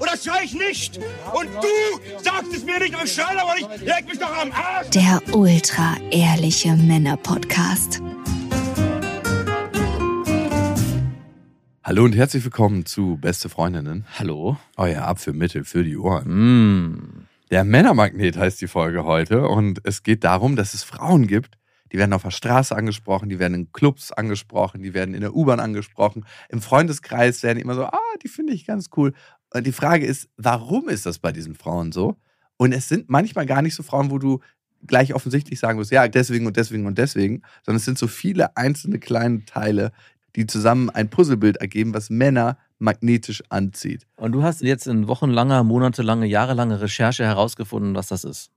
oder schrei ich nicht? Und du sagst es mir nicht, aber ich schrei aber nicht. Leg mich doch am Arsch. Der ultra ehrliche Männer-Podcast. Hallo und herzlich willkommen zu Beste Freundinnen. Hallo? Euer Abführmittel für die Ohren. Mm. Der Männermagnet heißt die Folge heute und es geht darum, dass es Frauen gibt, die werden auf der Straße angesprochen, die werden in Clubs angesprochen, die werden in der U-Bahn angesprochen. Im Freundeskreis werden immer so, ah, die finde ich ganz cool. Und die Frage ist, warum ist das bei diesen Frauen so? Und es sind manchmal gar nicht so Frauen, wo du gleich offensichtlich sagen musst, ja, deswegen und deswegen und deswegen, sondern es sind so viele einzelne kleine Teile, die zusammen ein Puzzlebild ergeben, was Männer magnetisch anzieht. Und du hast jetzt in wochenlanger, monatelange, jahrelange Recherche herausgefunden, was das ist.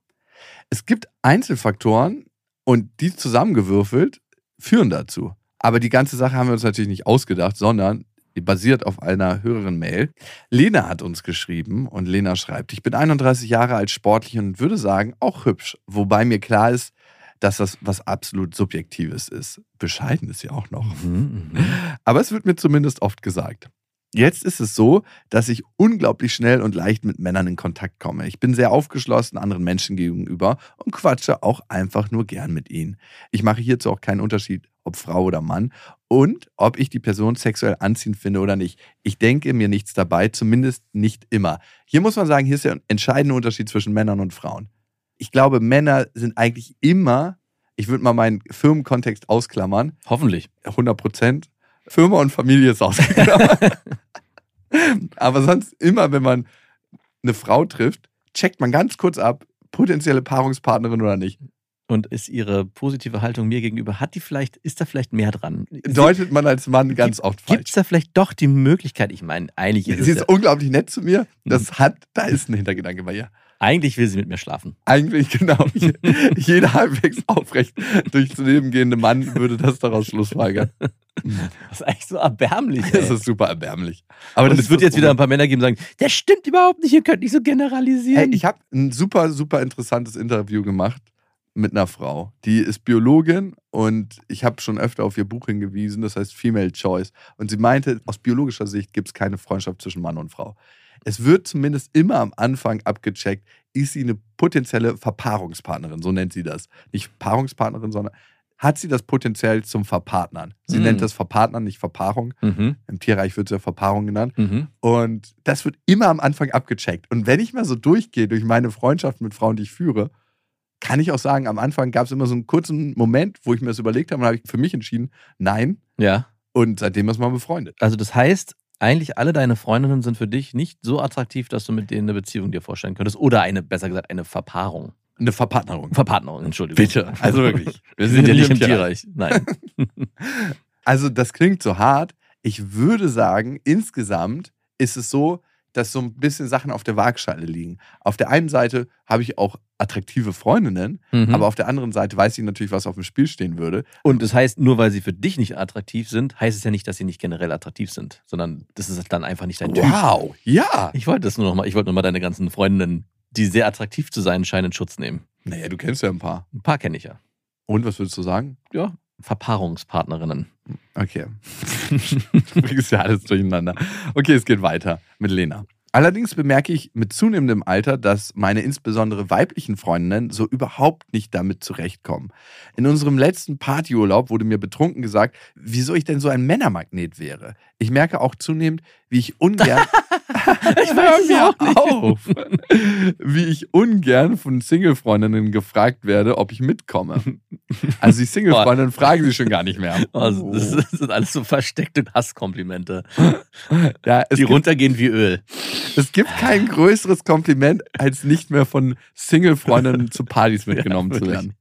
Es gibt Einzelfaktoren und die zusammengewürfelt führen dazu. Aber die ganze Sache haben wir uns natürlich nicht ausgedacht, sondern basiert auf einer höheren Mail. Lena hat uns geschrieben und Lena schreibt, ich bin 31 Jahre alt, sportlich und würde sagen, auch hübsch. Wobei mir klar ist, dass das was absolut Subjektives ist. Bescheiden ist sie auch noch. Mhm, mhm. Aber es wird mir zumindest oft gesagt. Jetzt ist es so, dass ich unglaublich schnell und leicht mit Männern in Kontakt komme. Ich bin sehr aufgeschlossen anderen Menschen gegenüber und quatsche auch einfach nur gern mit ihnen. Ich mache hierzu auch keinen Unterschied, ob Frau oder Mann und ob ich die Person sexuell anziehend finde oder nicht. Ich denke mir nichts dabei, zumindest nicht immer. Hier muss man sagen, hier ist der entscheidende Unterschied zwischen Männern und Frauen. Ich glaube, Männer sind eigentlich immer, ich würde mal meinen Firmenkontext ausklammern, Hoffentlich. 100 Prozent. Firma und Familie ist ausgenommen. Aber sonst immer, wenn man eine Frau trifft, checkt man ganz kurz ab, potenzielle Paarungspartnerin oder nicht. Und ist ihre positive Haltung mir gegenüber, hat die vielleicht, ist da vielleicht mehr dran? Deutet man als Mann ganz oft Gibt falsch. es da vielleicht doch die Möglichkeit, ich meine, eigentlich ist Sie es ist ja, unglaublich nett zu mir. Das hat, da ist ein Hintergedanke bei ihr. Eigentlich will sie mit mir schlafen. Eigentlich genau. Jeder halbwegs aufrecht durchs Leben gehende Mann würde das daraus schlussfolgern. Das ist eigentlich so erbärmlich. Das Ey. ist super erbärmlich. Aber Und das es wird das jetzt wieder ein paar Männer geben, die sagen, das stimmt überhaupt nicht, ihr könnt nicht so generalisieren. Ey, ich habe ein super, super interessantes Interview gemacht mit einer Frau. Die ist Biologin und ich habe schon öfter auf ihr Buch hingewiesen, das heißt Female Choice. Und sie meinte, aus biologischer Sicht gibt es keine Freundschaft zwischen Mann und Frau. Es wird zumindest immer am Anfang abgecheckt, ist sie eine potenzielle Verpaarungspartnerin, so nennt sie das. Nicht Paarungspartnerin, sondern hat sie das Potenzial zum Verpartnern. Sie Mhm. nennt das Verpartnern, nicht Verpaarung. mhm, Im Tierreich wird es ja Verpaarung genannt. mhm. Und das wird immer am Anfang abgecheckt. Und wenn ich mal so durchgehe durch meine Freundschaften mit Frauen, die ich führe, kann ich auch sagen, am Anfang gab es immer so einen kurzen Moment, wo ich mir das überlegt habe und habe ich für mich entschieden, nein. Ja. Und seitdem ist man befreundet. Also das heißt, eigentlich alle deine Freundinnen sind für dich nicht so attraktiv, dass du mit denen eine Beziehung dir vorstellen könntest. Oder eine, besser gesagt, eine Verpaarung. Eine Verpartnerung. Verpartnerung, Entschuldigung. Bitte. Also wirklich. Wir sind ja nicht im Tierreich. Nein. Also das klingt so hart. Ich würde sagen, insgesamt ist es so, dass so ein bisschen Sachen auf der Waagschale liegen. Auf der einen Seite habe ich auch attraktive Freundinnen, Mhm. aber auf der anderen Seite weiß ich natürlich, was auf dem Spiel stehen würde. Und das heißt, nur weil sie für dich nicht attraktiv sind, heißt es ja nicht, dass sie nicht generell attraktiv sind, sondern das ist dann einfach nicht dein Typ. Wow, ja. Ich wollte das nur noch mal, ich wollte nur mal deine ganzen Freundinnen, die sehr attraktiv zu sein scheinen, in Schutz nehmen. Naja, du kennst ja ein paar. Ein paar kenne ich ja. Und was würdest du sagen? Ja, Verpaarungspartnerinnen. Okay. du bringst ja alles durcheinander. Okay, es geht weiter mit Lena. Allerdings bemerke ich mit zunehmendem Alter, dass meine insbesondere weiblichen Freundinnen so überhaupt nicht damit zurechtkommen. In unserem letzten Partyurlaub wurde mir betrunken gesagt, wieso ich denn so ein Männermagnet wäre. Ich merke auch zunehmend, wie ich ungern. Ich weiß nicht. auf, wie ich ungern von Single-Freundinnen gefragt werde, ob ich mitkomme. Also die Single-Freundinnen fragen sie schon gar nicht mehr. Also, das, das sind alles so versteckte Hasskomplimente, Ja, die gibt runtergehen wie Öl. Es gibt kein größeres Kompliment, als nicht mehr von Single-Freundinnen zu Partys mitgenommen zu wirklich. werden.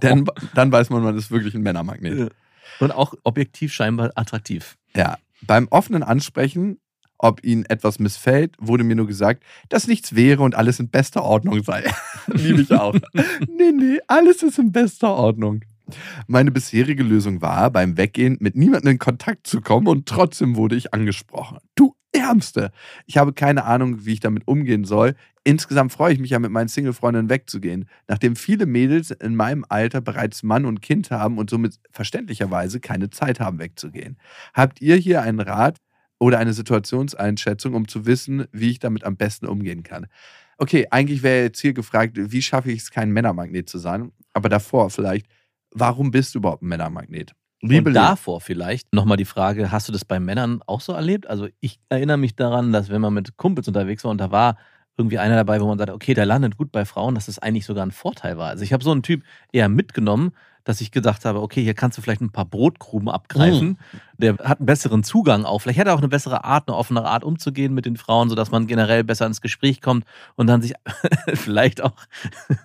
Dann, dann weiß man, man ist wirklich ein Männermagnet. Und auch objektiv scheinbar attraktiv. Ja. Beim offenen Ansprechen, ob ihnen etwas missfällt, wurde mir nur gesagt, dass nichts wäre und alles in bester Ordnung sei. Liebe ich auch. nee, nee, alles ist in bester Ordnung. Meine bisherige Lösung war, beim Weggehen mit niemandem in Kontakt zu kommen und trotzdem wurde ich angesprochen. Du Ärmste! Ich habe keine Ahnung, wie ich damit umgehen soll. Insgesamt freue ich mich ja, mit meinen Single-Freundinnen wegzugehen. Nachdem viele Mädels in meinem Alter bereits Mann und Kind haben und somit verständlicherweise keine Zeit haben, wegzugehen. Habt ihr hier einen Rat oder eine Situationseinschätzung, um zu wissen, wie ich damit am besten umgehen kann? Okay, eigentlich wäre jetzt hier gefragt, wie schaffe ich es, kein Männermagnet zu sein? Aber davor vielleicht, warum bist du überhaupt ein Männermagnet? Liebe und davor vielleicht nochmal die Frage, hast du das bei Männern auch so erlebt? Also ich erinnere mich daran, dass wenn man mit Kumpels unterwegs war und da war irgendwie einer dabei, wo man sagt, okay, der landet gut bei Frauen, dass das eigentlich sogar ein Vorteil war. Also ich habe so einen Typ eher mitgenommen, dass ich gedacht habe, okay, hier kannst du vielleicht ein paar Brotkrumen abgreifen. Der hat einen besseren Zugang auch. Vielleicht hat er auch eine bessere Art, eine offenere Art umzugehen mit den Frauen, sodass man generell besser ins Gespräch kommt und dann sich vielleicht auch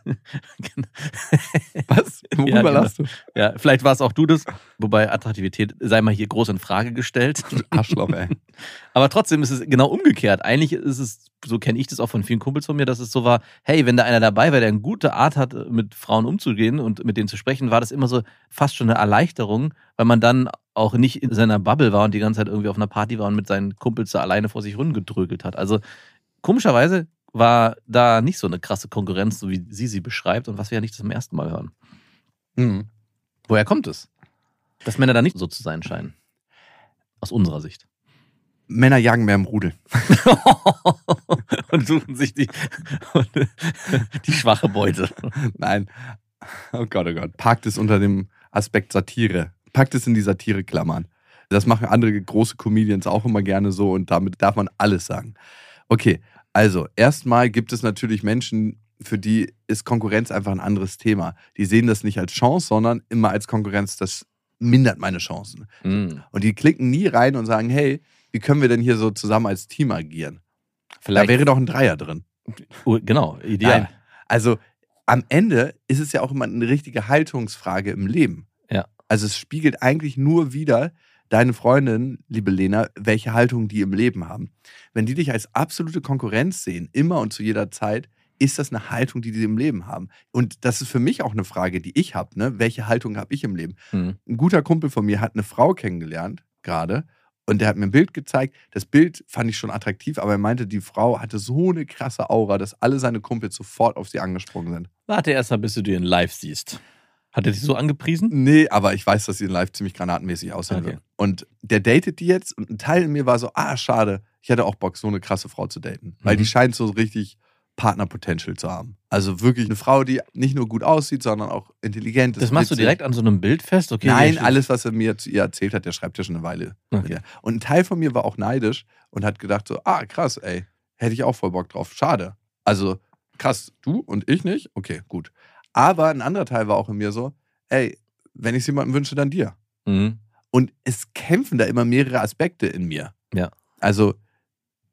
was? Worüber genau. lachst du? Ja, vielleicht war es auch du das, wobei Attraktivität sei mal hier groß in Frage gestellt. Arschloch, ey. Aber trotzdem ist es genau umgekehrt. Eigentlich ist es, so kenne ich das auch von vielen Kumpels von mir, dass es so war, hey, wenn da einer dabei war, der eine gute Art hat, mit Frauen umzugehen und mit denen zu sprechen, war das immer so fast schon eine Erleichterung, weil man dann auch nicht in seiner Bubble war und die ganze Zeit irgendwie auf einer Party war und mit seinen Kumpels da alleine vor sich rumgedrögelt hat. Also komischerweise war da nicht so eine krasse Konkurrenz, so wie sie sie beschreibt und was wir ja nicht zum ersten Mal hören. Hm. Woher kommt es? Dass Männer da nicht so zu sein scheinen. Aus unserer Sicht. Männer jagen mehr im Rudel. und suchen sich die, die schwache Beute. Nein. Oh Gott, oh Gott. Packt es unter dem Aspekt Satire. Packt es in die Satire-Klammern. Das machen andere große Comedians auch immer gerne so und damit darf man alles sagen. Okay, also erstmal gibt es natürlich Menschen, für die ist Konkurrenz einfach ein anderes Thema. Die sehen das nicht als Chance, sondern immer als Konkurrenz. Das mindert meine Chancen. Hm. Und die klicken nie rein und sagen, hey, wie können wir denn hier so zusammen als Team agieren? Vielleicht Da wäre doch ein Dreier drin. Oh, genau, ideal. Nein. Also am Ende ist es ja auch immer eine richtige Haltungsfrage im Leben. Ja. Also es spiegelt eigentlich nur wieder deine Freundin, liebe Lena, welche Haltung die im Leben haben. Wenn die dich als absolute Konkurrenz sehen, immer und zu jeder Zeit, ist das eine Haltung, die die im Leben haben. Und das ist für mich auch eine Frage, die ich habe. Ne? Welche Haltung habe ich im Leben? Hm. Ein guter Kumpel von mir hat eine Frau kennengelernt, gerade. Und der hat mir ein Bild gezeigt. Das Bild fand ich schon attraktiv, aber er meinte, die Frau hatte so eine krasse Aura, dass alle seine Kumpels sofort auf sie angesprungen sind. Warte erst mal, bis du den live siehst. Hat er dich so angepriesen? Nee, aber ich weiß, dass sie in live ziemlich granatenmäßig aussehen Okay. wird. Und der datet die jetzt und ein Teil in mir war so, ah, schade, ich hätte auch Bock, so eine krasse Frau zu daten. Weil Mhm. die scheint so richtig Partner-Potential zu haben. Also wirklich eine Frau, die nicht nur gut aussieht, sondern auch intelligent ist. Das machst du direkt an so einem Bild fest? Okay, Nein, alles, was er mir zu ihr erzählt hat, der schreibt ja schon eine Weile. Okay. Und ein Teil von mir war auch neidisch und hat gedacht so, ah, krass, ey, hätte ich auch voll Bock drauf. Schade. Also, krass, du und ich nicht? Okay, gut. Aber ein anderer Teil war auch in mir so, ey, wenn ich es jemandem wünsche, dann dir. Mhm. Und es kämpfen da immer mehrere Aspekte in mir. Ja. Also,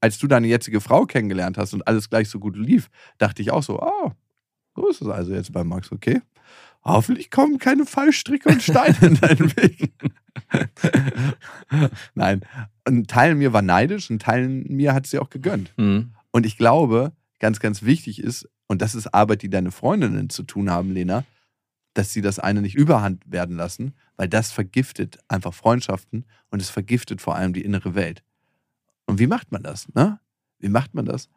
als du deine jetzige Frau kennengelernt hast und alles gleich so gut lief, dachte ich auch so, oh, so ist es also jetzt bei Max, okay? Hoffentlich kommen keine Fallstricke und Steine in deinen Weg. Nein. Ein Teil mir war neidisch, ein Teil mir hat sie auch gegönnt. Mhm. Und ich glaube, ganz, ganz wichtig ist, und das ist Arbeit, die deine Freundinnen zu tun haben, Lena, dass sie das eine nicht überhand werden lassen, weil das vergiftet einfach Freundschaften und es vergiftet vor allem die innere Welt. Und wie macht man das? Ne? Wie macht man das?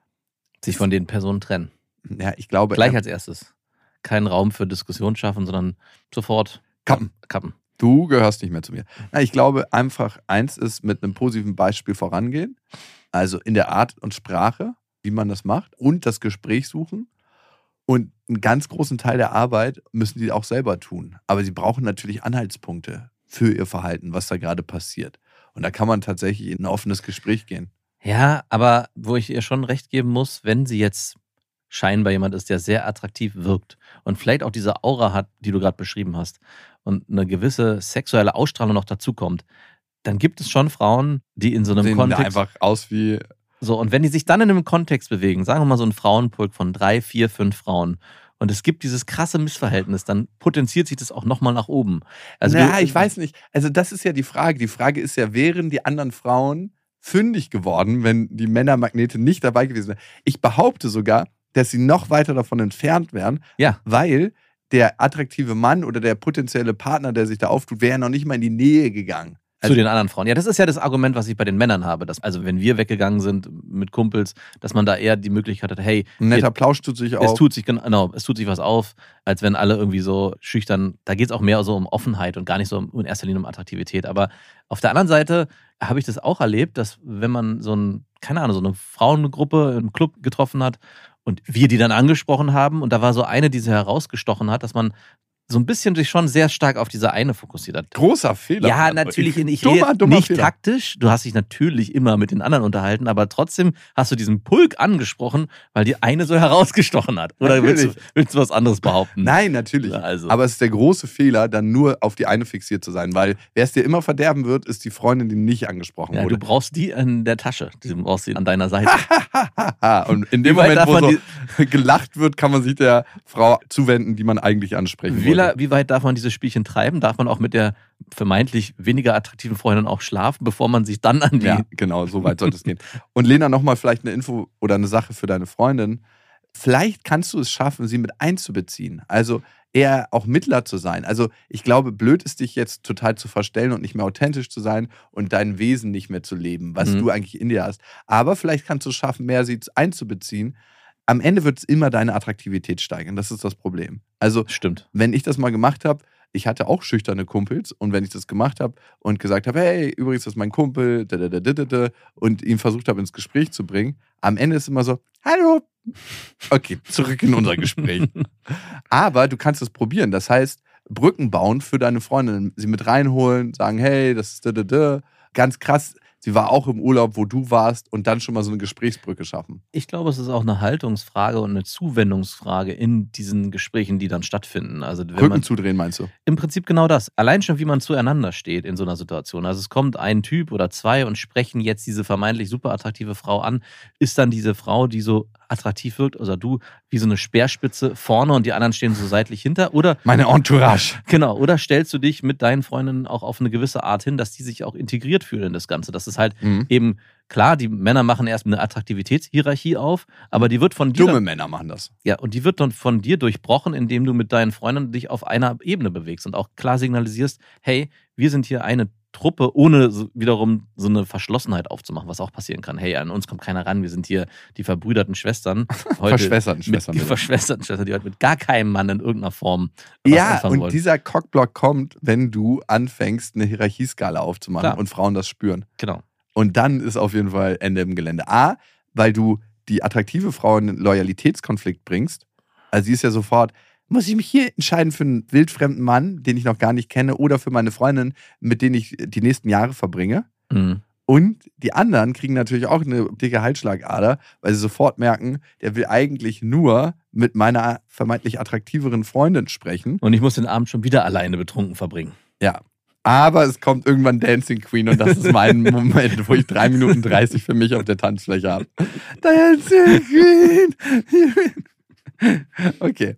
Sich von den Personen trennen. Ja, ich glaube, Gleich als erstes. Keinen Raum für Diskussion schaffen, sondern sofort Kappen. kappen. Du gehörst nicht mehr zu mir. Na, ich glaube, einfach eins ist mit einem positiven Beispiel vorangehen. also in der Art und Sprache, wie man das macht und das Gespräch suchen. Und einen ganz großen Teil der Arbeit müssen die auch selber tun. Aber sie brauchen natürlich Anhaltspunkte für ihr Verhalten, was da gerade passiert. Und da kann man tatsächlich in ein offenes Gespräch gehen. Ja, aber wo ich ihr schon recht geben muss, wenn sie jetzt scheinbar jemand ist, der sehr attraktiv wirkt und vielleicht auch diese Aura hat, die du gerade beschrieben hast und eine gewisse sexuelle Ausstrahlung noch dazukommt, dann gibt es schon Frauen, die in so einem Sehen Kontext einfach aus wie so, und wenn die sich dann in einem Kontext bewegen, sagen wir mal so ein Frauenpulk von drei, vier, fünf Frauen, und es gibt dieses krasse Missverhältnis, dann potenziert sich das auch nochmal nach oben. Also ja, du- ich weiß nicht. Also das ist ja die Frage. Die Frage ist ja, wären die anderen Frauen fündig geworden, wenn die Männermagnete nicht dabei gewesen wären? Ich behaupte sogar, dass sie noch weiter davon entfernt wären, Ja. weil der attraktive Mann oder der potenzielle Partner, der sich da auftut, wäre ja noch nicht mal in die Nähe gegangen. Zu den anderen Frauen. Ja, das ist ja das Argument, was ich bei den Männern habe. Dass, also wenn wir weggegangen sind mit Kumpels, dass man da eher die Möglichkeit hat, hey, Ein netter Plausch tut sich es auch. tut sich genau, es tut sich was auf, als wenn alle irgendwie so schüchtern. Da geht es auch mehr so um Offenheit und gar nicht so um, in erster Linie um Attraktivität. Aber auf der anderen Seite habe ich das auch erlebt, dass wenn man so ein, keine Ahnung, so eine Frauengruppe im Club getroffen hat und wir die dann angesprochen haben und da war so eine, die sie herausgestochen hat, dass man so ein bisschen sich schon sehr stark auf diese eine fokussiert hat. Großer Fehler. Ja, natürlich. Ich dummer, rede dummer nicht Fehler. taktisch. Du hast dich natürlich immer mit den anderen unterhalten, aber trotzdem hast du diesen Pulk angesprochen, weil die eine so herausgestochen hat. Oder willst du, willst du was anderes behaupten? Nein, natürlich. Also. Aber es ist der große Fehler, dann nur auf die eine fixiert zu sein, weil wer es dir immer verderben wird, ist die Freundin, die nicht angesprochen Ja, du wurde. brauchst die in der Tasche. Du brauchst sie an deiner Seite. Und in dem Moment, wo so gelacht wird, kann man sich der Frau zuwenden, die man eigentlich ansprechen Wie, wollte. wie weit darf man dieses Spielchen treiben? Darf man auch mit der vermeintlich weniger attraktiven Freundin auch schlafen, bevor man sich dann an die. Ja, genau, so weit sollte es gehen. Und Lena, nochmal vielleicht eine Info oder eine Sache für deine Freundin. Vielleicht kannst du es schaffen, sie mit einzubeziehen. Also eher auch Mittler zu sein. Also ich glaube, blöd ist dich jetzt total zu verstellen und nicht mehr authentisch zu sein und dein Wesen nicht mehr zu leben, was Mhm. du eigentlich in dir hast. Aber vielleicht kannst du es schaffen, mehr sie einzubeziehen. Am Ende wird es immer deine Attraktivität steigern. Das ist das Problem. Also Stimmt. wenn ich das mal gemacht habe, ich hatte auch schüchterne Kumpels und wenn ich das gemacht habe und gesagt habe, hey, übrigens, das ist mein Kumpel, da, da, da, da, da, da, und ihn versucht habe, ins Gespräch zu bringen, am Ende ist immer so, hallo. Okay, zurück in unser Gespräch. Aber du kannst es probieren. Das heißt, Brücken bauen für deine Freundin, sie mit reinholen, sagen, hey, das ist da, da, da. Ganz krass. Sie war auch im Urlaub, wo du warst und dann schon mal so eine Gesprächsbrücke schaffen. Ich glaube, es ist auch eine Haltungsfrage und eine Zuwendungsfrage in diesen Gesprächen, die dann stattfinden. Also wenn Rücken man zudrehen, meinst du? Im Prinzip genau das. Allein schon, wie man zueinander steht in so einer Situation. Also es kommt ein Typ oder zwei und sprechen jetzt diese vermeintlich super attraktive Frau an. Ist dann diese Frau, die so attraktiv wirkt, also du, wie so eine Speerspitze vorne und die anderen stehen so seitlich hinter? Oder Meine Entourage. genau, oder stellst du dich mit deinen Freundinnen auch auf eine gewisse Art hin, dass die sich auch integriert fühlen in das Ganze? Das ist halt Mhm. eben klar, die Männer machen erst eine Attraktivitätshierarchie auf, aber die wird von dir Dumme Männer machen das. ja, und die wird dann von dir durchbrochen, indem du mit deinen Freunden dich auf einer Ebene bewegst und auch klar signalisierst, hey, wir sind hier eine Truppe, ohne so, wiederum so eine Verschlossenheit aufzumachen, was auch passieren kann. Hey, an uns kommt keiner ran, wir sind hier die verbrüderten Schwestern. Heute Verschwesterten Schwestern. die bitte. verschwesterten Schwestern, die heute mit gar keinem Mann in irgendeiner Form was Ja, und wollen. dieser Cockblock kommt, wenn du anfängst, eine Hierarchieskala aufzumachen Klar. und Frauen das spüren. Genau. Und dann ist auf jeden Fall Ende im Gelände. A, weil du die attraktive Frau in einen Loyalitätskonflikt bringst. Also sie ist ja sofort, muss ich mich hier entscheiden für einen wildfremden Mann, den ich noch gar nicht kenne, oder für meine Freundin, mit denen ich die nächsten Jahre verbringe. Mhm. Und die anderen kriegen natürlich auch eine dicke Halsschlagader, weil sie sofort merken, der will eigentlich nur mit meiner vermeintlich attraktiveren Freundin sprechen. Und ich muss den Abend schon wieder alleine betrunken verbringen. Ja. Aber es kommt irgendwann Dancing Queen und das ist mein Moment, wo ich drei Minuten 30 für mich auf der Tanzfläche habe. Dancing Queen! Okay.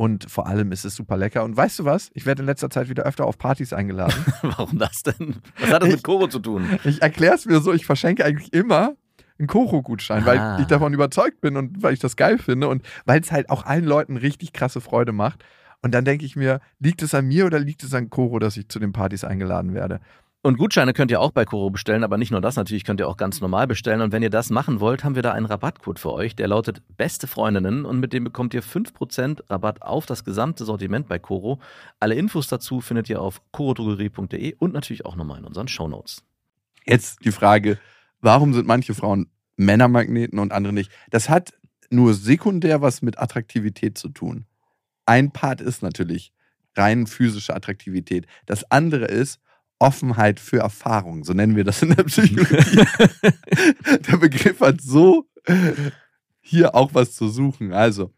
Und vor allem ist es super lecker. Und weißt du was? Ich werde in letzter Zeit wieder öfter auf Partys eingeladen. Warum das denn? Was hat das mit Koro zu tun? Ich erkläre es mir so, ich verschenke eigentlich immer einen Koro-Gutschein, Ah. weil ich davon überzeugt bin und weil ich das geil finde und weil es halt auch allen Leuten richtig krasse Freude macht. Und dann denke ich mir, liegt es an mir oder liegt es an Koro, dass ich zu den Partys eingeladen werde? Und Gutscheine könnt ihr auch bei Koro bestellen, aber nicht nur das, natürlich könnt ihr auch ganz normal bestellen. Und wenn ihr das machen wollt, haben wir da einen Rabattcode für euch, der lautet Beste Freundinnen und mit dem bekommt ihr 5% Rabatt auf das gesamte Sortiment bei Koro. Alle Infos dazu findet ihr auf korodrogerie.de und natürlich auch nochmal in unseren Shownotes. Jetzt die Frage, warum sind manche Frauen Männermagneten und andere nicht? Das hat nur sekundär was mit Attraktivität zu tun. Ein Part ist natürlich rein physische Attraktivität. Das andere ist Offenheit für Erfahrung. So nennen wir das in der Psychologie. der Begriff hat so hier auch was zu suchen. Also,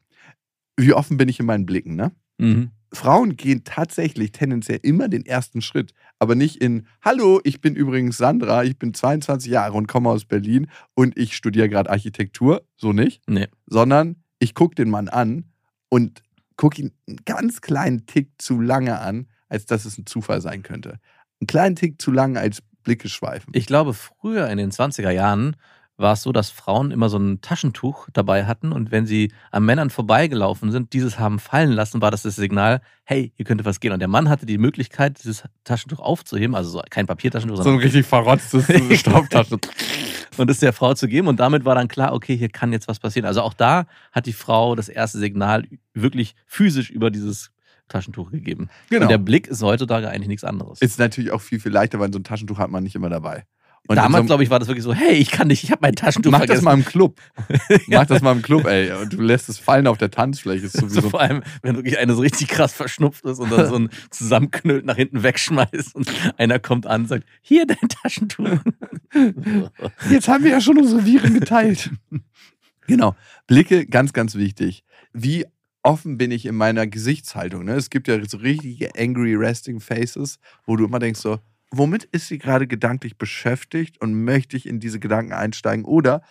wie offen bin ich in meinen Blicken, ne? Mhm. Frauen gehen tatsächlich tendenziell immer den ersten Schritt, aber nicht in Hallo, ich bin übrigens Sandra, ich bin 22 Jahre und komme aus Berlin und ich studiere gerade Architektur, so nicht, Nee. sondern ich gucke den Mann an und gucke ihn einen ganz kleinen Tick zu lange an, als dass es ein Zufall sein könnte. Einen kleinen Tick zu lang als Blicke schweifen. Ich glaube, früher in den 20er Jahren war es so, dass Frauen immer so ein Taschentuch dabei hatten und wenn sie an Männern vorbeigelaufen sind, dieses haben fallen lassen, war das das Signal, hey, hier könnte was gehen. Und der Mann hatte die Möglichkeit, dieses Taschentuch aufzuheben, also so kein Papiertaschentuch, so sondern ein richtig verrotztes Staubtaschen. und es der Frau zu geben. Und damit war dann klar, okay, hier kann jetzt was passieren. Also auch da hat die Frau das erste Signal wirklich physisch über dieses Taschentuch gegeben. Genau. Und der Blick ist heutzutage eigentlich nichts anderes. Ist natürlich auch viel, viel leichter, weil so ein Taschentuch hat man nicht immer dabei. Und so Damals, einem- glaube ich, war das wirklich so, hey, ich kann nicht, ich habe mein Taschentuch Mach vergessen. das mal im Club. Mach das mal im Club, ey. Und du lässt es fallen auf der Tanzfläche. Ist So sowieso vor allem, wenn wirklich eine so richtig krass verschnupft ist und dann so ein zusammenknüllt nach hinten wegschmeißt und einer kommt an und sagt, hier dein Taschentuch. Jetzt haben wir ja schon unsere Viren geteilt. genau. Blicke, ganz, ganz wichtig. Wie offen bin ich in meiner Gesichtshaltung? Ne? Es gibt ja so richtige angry resting faces, wo du immer denkst so, womit ist sie gerade gedanklich beschäftigt und möchte ich in diese Gedanken einsteigen? Oder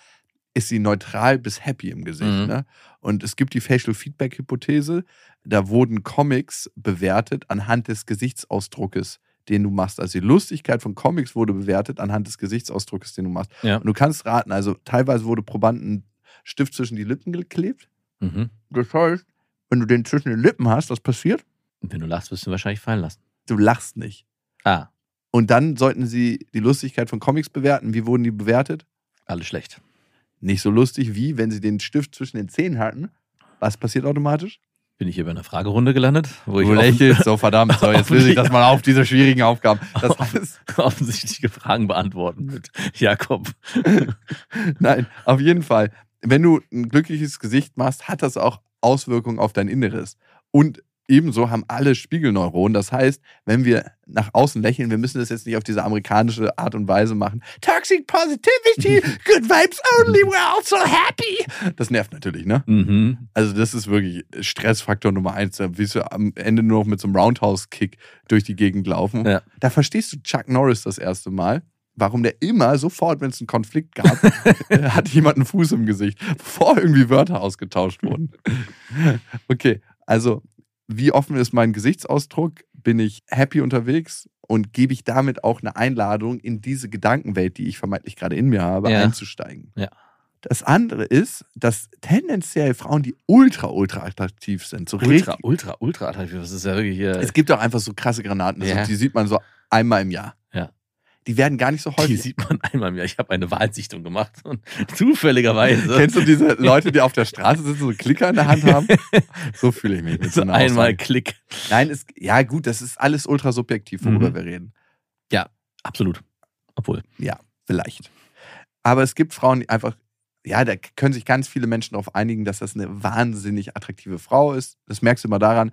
ist sie neutral bis happy im Gesicht? Mhm. Ne? Und es gibt die Facial Feedback Hypothese. Da wurden Comics bewertet anhand des Gesichtsausdruckes, den du machst. Also die Lustigkeit von Comics wurde bewertet anhand des Gesichtsausdruckes, den du machst. Ja. Und du kannst raten, also teilweise wurde Probanden Stift zwischen die Lippen geklebt. Mhm. Das heißt, wenn du den zwischen den Lippen hast, was passiert? Wenn du lachst, wirst du ihn wahrscheinlich fallen lassen. Du lachst nicht. Ah, Und dann sollten sie die Lustigkeit von Comics bewerten. Wie wurden die bewertet? alles schlecht. Nicht so lustig wie, wenn sie den Stift zwischen den Zähnen hatten. Was passiert automatisch? Bin ich hier bei einer Fragerunde gelandet, wo ich Du lächelst, so verdammt. So, jetzt löse ich das mal auf, diese schwierigen Aufgaben. Das alles, offensichtliche Fragen beantworten mit Jakob. nein, auf jeden Fall. Wenn du ein glückliches Gesicht machst, hat das auch Auswirkungen auf dein Inneres. Und ebenso haben alle Spiegelneuronen. Das heißt, wenn wir nach außen lächeln, wir müssen das jetzt nicht auf diese amerikanische Art und Weise machen. Toxic Positivity, good vibes only, we're all so happy. Das nervt natürlich, ne? Mhm. Also das ist wirklich Stressfaktor Nummer eins. Da willst du am Ende nur noch mit so einem Roundhouse-Kick durch die Gegend laufen. Ja. Da verstehst du Chuck Norris das erste Mal, warum der immer sofort, wenn es einen Konflikt gab, hat jemand einen Fuß im Gesicht, bevor irgendwie Wörter ausgetauscht wurden. Okay, also wie offen ist mein Gesichtsausdruck? Bin ich happy unterwegs? Und gebe ich damit auch eine Einladung, in diese Gedankenwelt, die ich vermeintlich gerade in mir habe, Ja. einzusteigen? Ja. Das andere ist, dass tendenziell Frauen, die ultra, ultra attraktiv sind, so Ultra, richtig. ultra, ultra attraktiv. Das ist ja wirklich hier. Es gibt auch einfach so krasse Granaten, also Ja. die sieht man so einmal im Jahr. Ja. Die werden gar nicht so die häufig. sieht man einmal im Jahr. Ich habe eine Wahlsichtung gemacht und zufälligerweise. Kennst du diese Leute, die auf der Straße sitzen, so Klicker in der Hand haben? So fühle ich mich mit so einmal Aussage. Klick. Nein, es, ja gut, das ist alles ultra subjektiv, worüber Mhm. wir reden. Absolut. Obwohl. Ja, vielleicht. Aber es gibt Frauen, die einfach, ja, da können sich ganz viele Menschen darauf einigen, dass das eine wahnsinnig attraktive Frau ist. Das merkst du immer daran.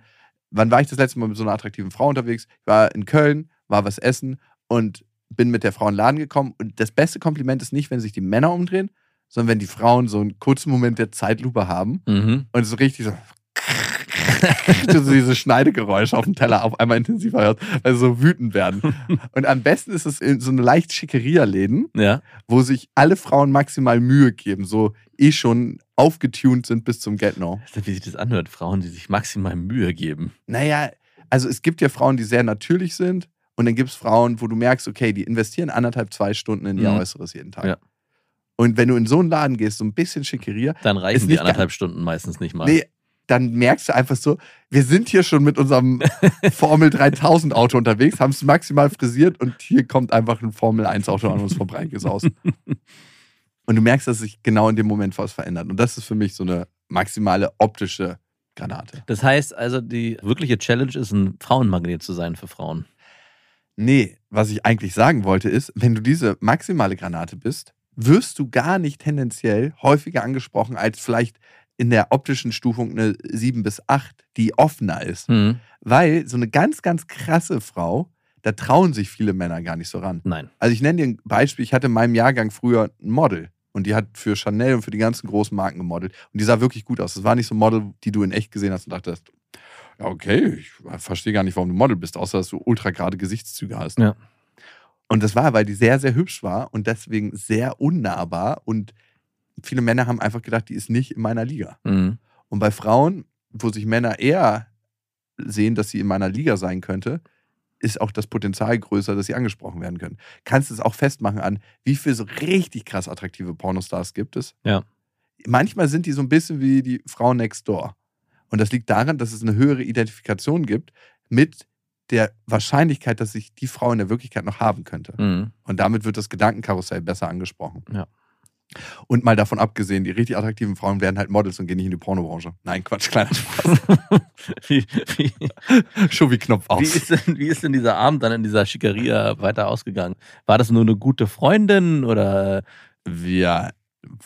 Wann war ich das letzte Mal mit so einer attraktiven Frau unterwegs? Ich war in Köln, war was essen und bin mit der Frau in den Laden gekommen. Und das beste Kompliment ist nicht, wenn sich die Männer umdrehen, sondern wenn die Frauen so einen kurzen Moment der Zeitlupe haben Mhm. und so richtig so diese Schneidegeräusche auf dem Teller auf einmal intensiver hörst, weil sie so wütend werden. Und am besten ist es in so eine leicht Schickeria-Läden, Ja. wo sich alle Frauen maximal Mühe geben, so eh schon aufgetunt sind bis zum Get-No. Wie sich das anhört, Frauen, die sich maximal Mühe geben. Naja, also es gibt ja Frauen, die sehr natürlich sind und dann gibt es Frauen, wo du merkst, okay, die investieren anderthalb, zwei Stunden in ihr Mhm. Äußeres jeden Tag. Ja. Und wenn du in so einen Laden gehst, so ein bisschen Schickeria, Dann reichen die anderthalb Stunden meistens nicht mal. nee, dann merkst du einfach so, wir sind hier schon mit unserem Formel 3000 Auto unterwegs, haben es maximal frisiert und hier kommt einfach ein Formel 1 Auto an uns vorbeigesaust. und du merkst, dass sich genau in dem Moment was verändert. Und das ist für mich so eine maximale optische Granate. Das heißt also, die wirkliche Challenge ist, ein Frauenmagnet zu sein für Frauen. Nee, was ich eigentlich sagen wollte ist, wenn du diese maximale Granate bist, wirst du gar nicht tendenziell häufiger angesprochen als vielleicht in der optischen Stufung eine 7 bis 8, die offener ist. Hm. Weil so eine ganz, ganz krasse Frau, da trauen sich viele Männer gar nicht so ran. Nein. Also ich nenne dir ein Beispiel, ich hatte in meinem Jahrgang früher ein Model und die hat für Chanel und für die ganzen großen Marken gemodelt und die sah wirklich gut aus. Das war nicht so ein Model, die du in echt gesehen hast und dachtest, okay, ich verstehe gar nicht, warum du Model bist, außer dass du ultra gerade Gesichtszüge hast. Ja. Und das war, weil die sehr, sehr hübsch war und deswegen sehr unnahbar und viele Männer haben einfach gedacht, die ist nicht in meiner Liga. Hm. Und bei Frauen, wo sich Männer eher sehen, dass sie in meiner Liga sein könnte, ist auch das Potenzial größer, dass sie angesprochen werden können. Kannst es auch festmachen an, wie viele so richtig krass attraktive Pornostars gibt es? Ja. Manchmal sind die so ein bisschen wie die Frau next door. Und das liegt daran, dass es eine höhere Identifikation gibt mit der Wahrscheinlichkeit, dass ich die Frau in der Wirklichkeit noch haben könnte. Hm. Und damit wird das Gedankenkarussell besser angesprochen. Ja. Und mal davon abgesehen, die richtig attraktiven Frauen werden halt Models und gehen nicht in die Pornobranche. Nein, Quatsch, kleiner Spaß. wie, wie, Schon wie Knopf aus. wie, ist denn, wie ist denn dieser Abend dann in dieser Schickeria weiter ausgegangen? War das nur eine gute Freundin oder? Wir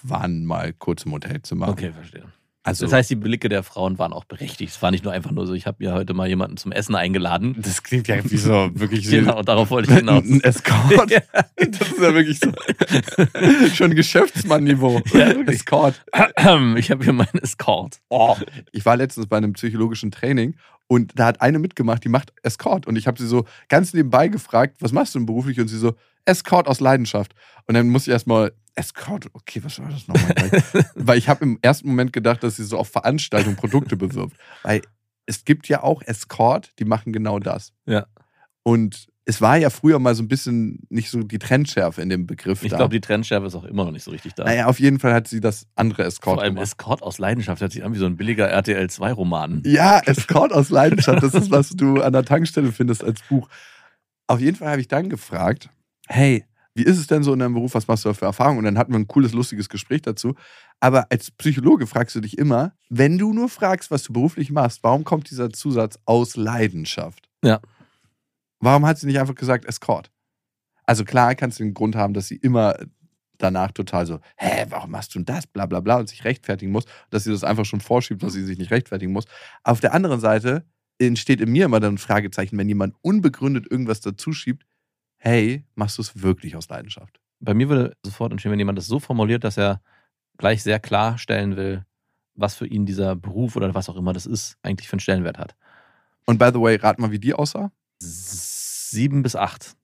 waren mal kurz im Hotelzimmer. Okay, verstehe. Also, Das heißt, die Blicke der Frauen waren auch berechtigt. Es war nicht nur einfach nur so, ich habe mir heute mal jemanden zum Essen eingeladen. das klingt ja wie so wirklich so Genau, darauf wollte ich hinaus. ein Escort. Ja. Das ist ja wirklich so schon Geschäftsmann-Niveau. Ja. Escort. Ich habe hier meinen Escort. Oh. Ich war letztens bei einem psychologischen Training und da hat eine mitgemacht, die macht Escort. Und ich habe sie so ganz nebenbei gefragt, was machst du denn beruflich? Und sie so, Escort aus Leidenschaft. Und dann musste ich erstmal, Escort, okay, was war das nochmal? Weil ich habe im ersten Moment gedacht, dass sie so auf Veranstaltungen Produkte bewirbt. Weil es gibt ja auch Escort, die machen genau das. Ja. Und es war ja früher mal so ein bisschen nicht so die Trendschärfe in dem Begriff Ich da. glaube, die Trendschärfe ist auch immer noch nicht so richtig da. naja, auf jeden Fall hat sie das andere Escort Vor allem gemacht. Escort aus Leidenschaft hört sich an wie so ein billiger RTL 2-Roman. Ja, Escort aus Leidenschaft. Das ist, was du an der Tankstelle findest als Buch. Auf jeden Fall habe ich dann gefragt, hey, wie ist es denn so in deinem Beruf? Was machst du da für Erfahrungen? Und dann hatten wir ein cooles, lustiges Gespräch dazu. Aber als Psychologe fragst du dich immer, wenn du nur fragst, was du beruflich machst, warum kommt dieser Zusatz aus Leidenschaft? Ja. Warum hat sie nicht einfach gesagt Escort? Also klar kannst du den Grund haben, dass sie immer danach total so, hä, warum machst du denn das, bla bla bla und sich rechtfertigen muss, dass sie das einfach schon vorschiebt, dass sie sich nicht rechtfertigen muss. Auf der anderen Seite entsteht in mir immer dann ein Fragezeichen, wenn jemand unbegründet irgendwas dazu schiebt, hey, machst du es wirklich aus Leidenschaft? Bei mir würde sofort entstehen, wenn jemand das so formuliert, dass er gleich sehr klarstellen will, was für ihn dieser Beruf oder was auch immer das ist, eigentlich für einen Stellenwert hat. Und by the way, rat mal, wie die aussah? Sieben bis acht.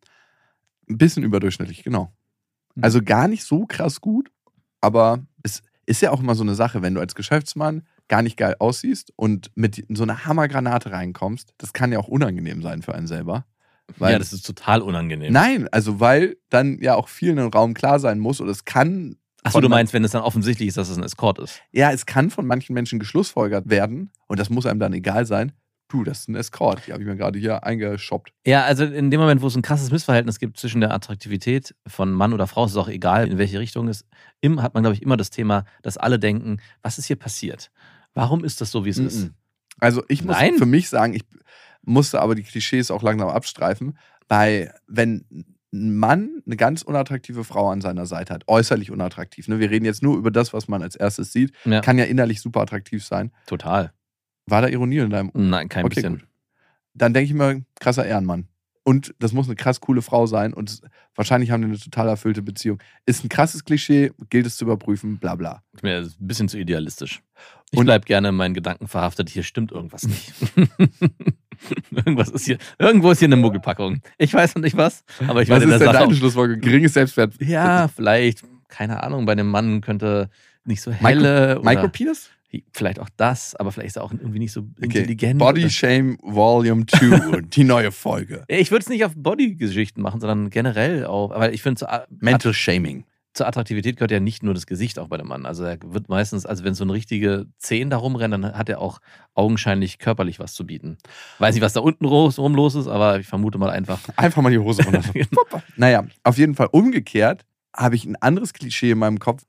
Ein bisschen überdurchschnittlich, genau. Also gar nicht so krass gut, aber es ist ja auch immer so eine Sache, wenn du als Geschäftsmann gar nicht geil aussiehst und mit so einer Hammergranate reinkommst, das kann ja auch unangenehm sein für einen selber. Weil, ja, das ist total unangenehm. nein, also weil dann ja auch vielen im Raum klar sein muss oder es kann. Achso, du meinst, wenn es dann offensichtlich ist, dass es ein Escort ist. Ja, es kann von manchen Menschen geschlussfolgert werden und das muss einem dann egal sein. Du, das ist ein Escort. Die habe ich mir gerade hier eingeshoppt. Ja, also in dem Moment, wo es ein krasses Missverhältnis gibt zwischen der Attraktivität von Mann oder Frau, ist es auch egal, in welche Richtung es im hat man, glaube ich, immer das Thema, dass alle denken, was ist hier passiert? Warum ist das so, wie es ist? Mhm. Also ich muss Nein? für mich sagen, ich musste aber die Klischees auch langsam abstreifen, weil wenn ein Mann eine ganz unattraktive Frau an seiner Seite hat, äußerlich unattraktiv, ne? wir reden jetzt nur über das, was man als erstes sieht, Ja, kann ja innerlich super attraktiv sein. total. War da Ironie in deinem Nein, kein Okay, bisschen. gut. Dann denke ich mir, krasser Ehrenmann. und das muss eine krass coole Frau sein und wahrscheinlich haben die eine total erfüllte Beziehung. Ist ein krasses Klischee, gilt es zu überprüfen, bla bla. Ist mir ein bisschen zu idealistisch. Ich Und- bleib gerne in meinen Gedanken verhaftet. Hier stimmt irgendwas nicht. irgendwas ist hier. Irgendwo ist hier eine Muggelpackung. Ich weiß noch nicht was, aber ich Was in ist der Sache. deine Schlussfolgerung? Geringes Selbstwert. Ja, vielleicht, keine Ahnung, bei einem Mann könnte nicht so helle. Micropenis? Vielleicht auch das, aber vielleicht ist er auch irgendwie nicht so intelligent. Body oder- Shame Volume 2, die neue Folge. Ich würde es nicht auf Body-Geschichten machen, sondern generell auf. Aber ich finde, zur, Mental Shaming. Zur Attraktivität gehört ja nicht nur das Gesicht auch bei dem Mann. Also er wird meistens, also wenn so eine richtige Zehn da rumrennen, dann hat er auch augenscheinlich körperlich was zu bieten. Weiß nicht, was da unten rum los ist, aber ich vermute mal einfach. Einfach mal die Hose runter. Genau. naja, auf jeden Fall umgekehrt habe ich ein anderes Klischee in meinem Kopf,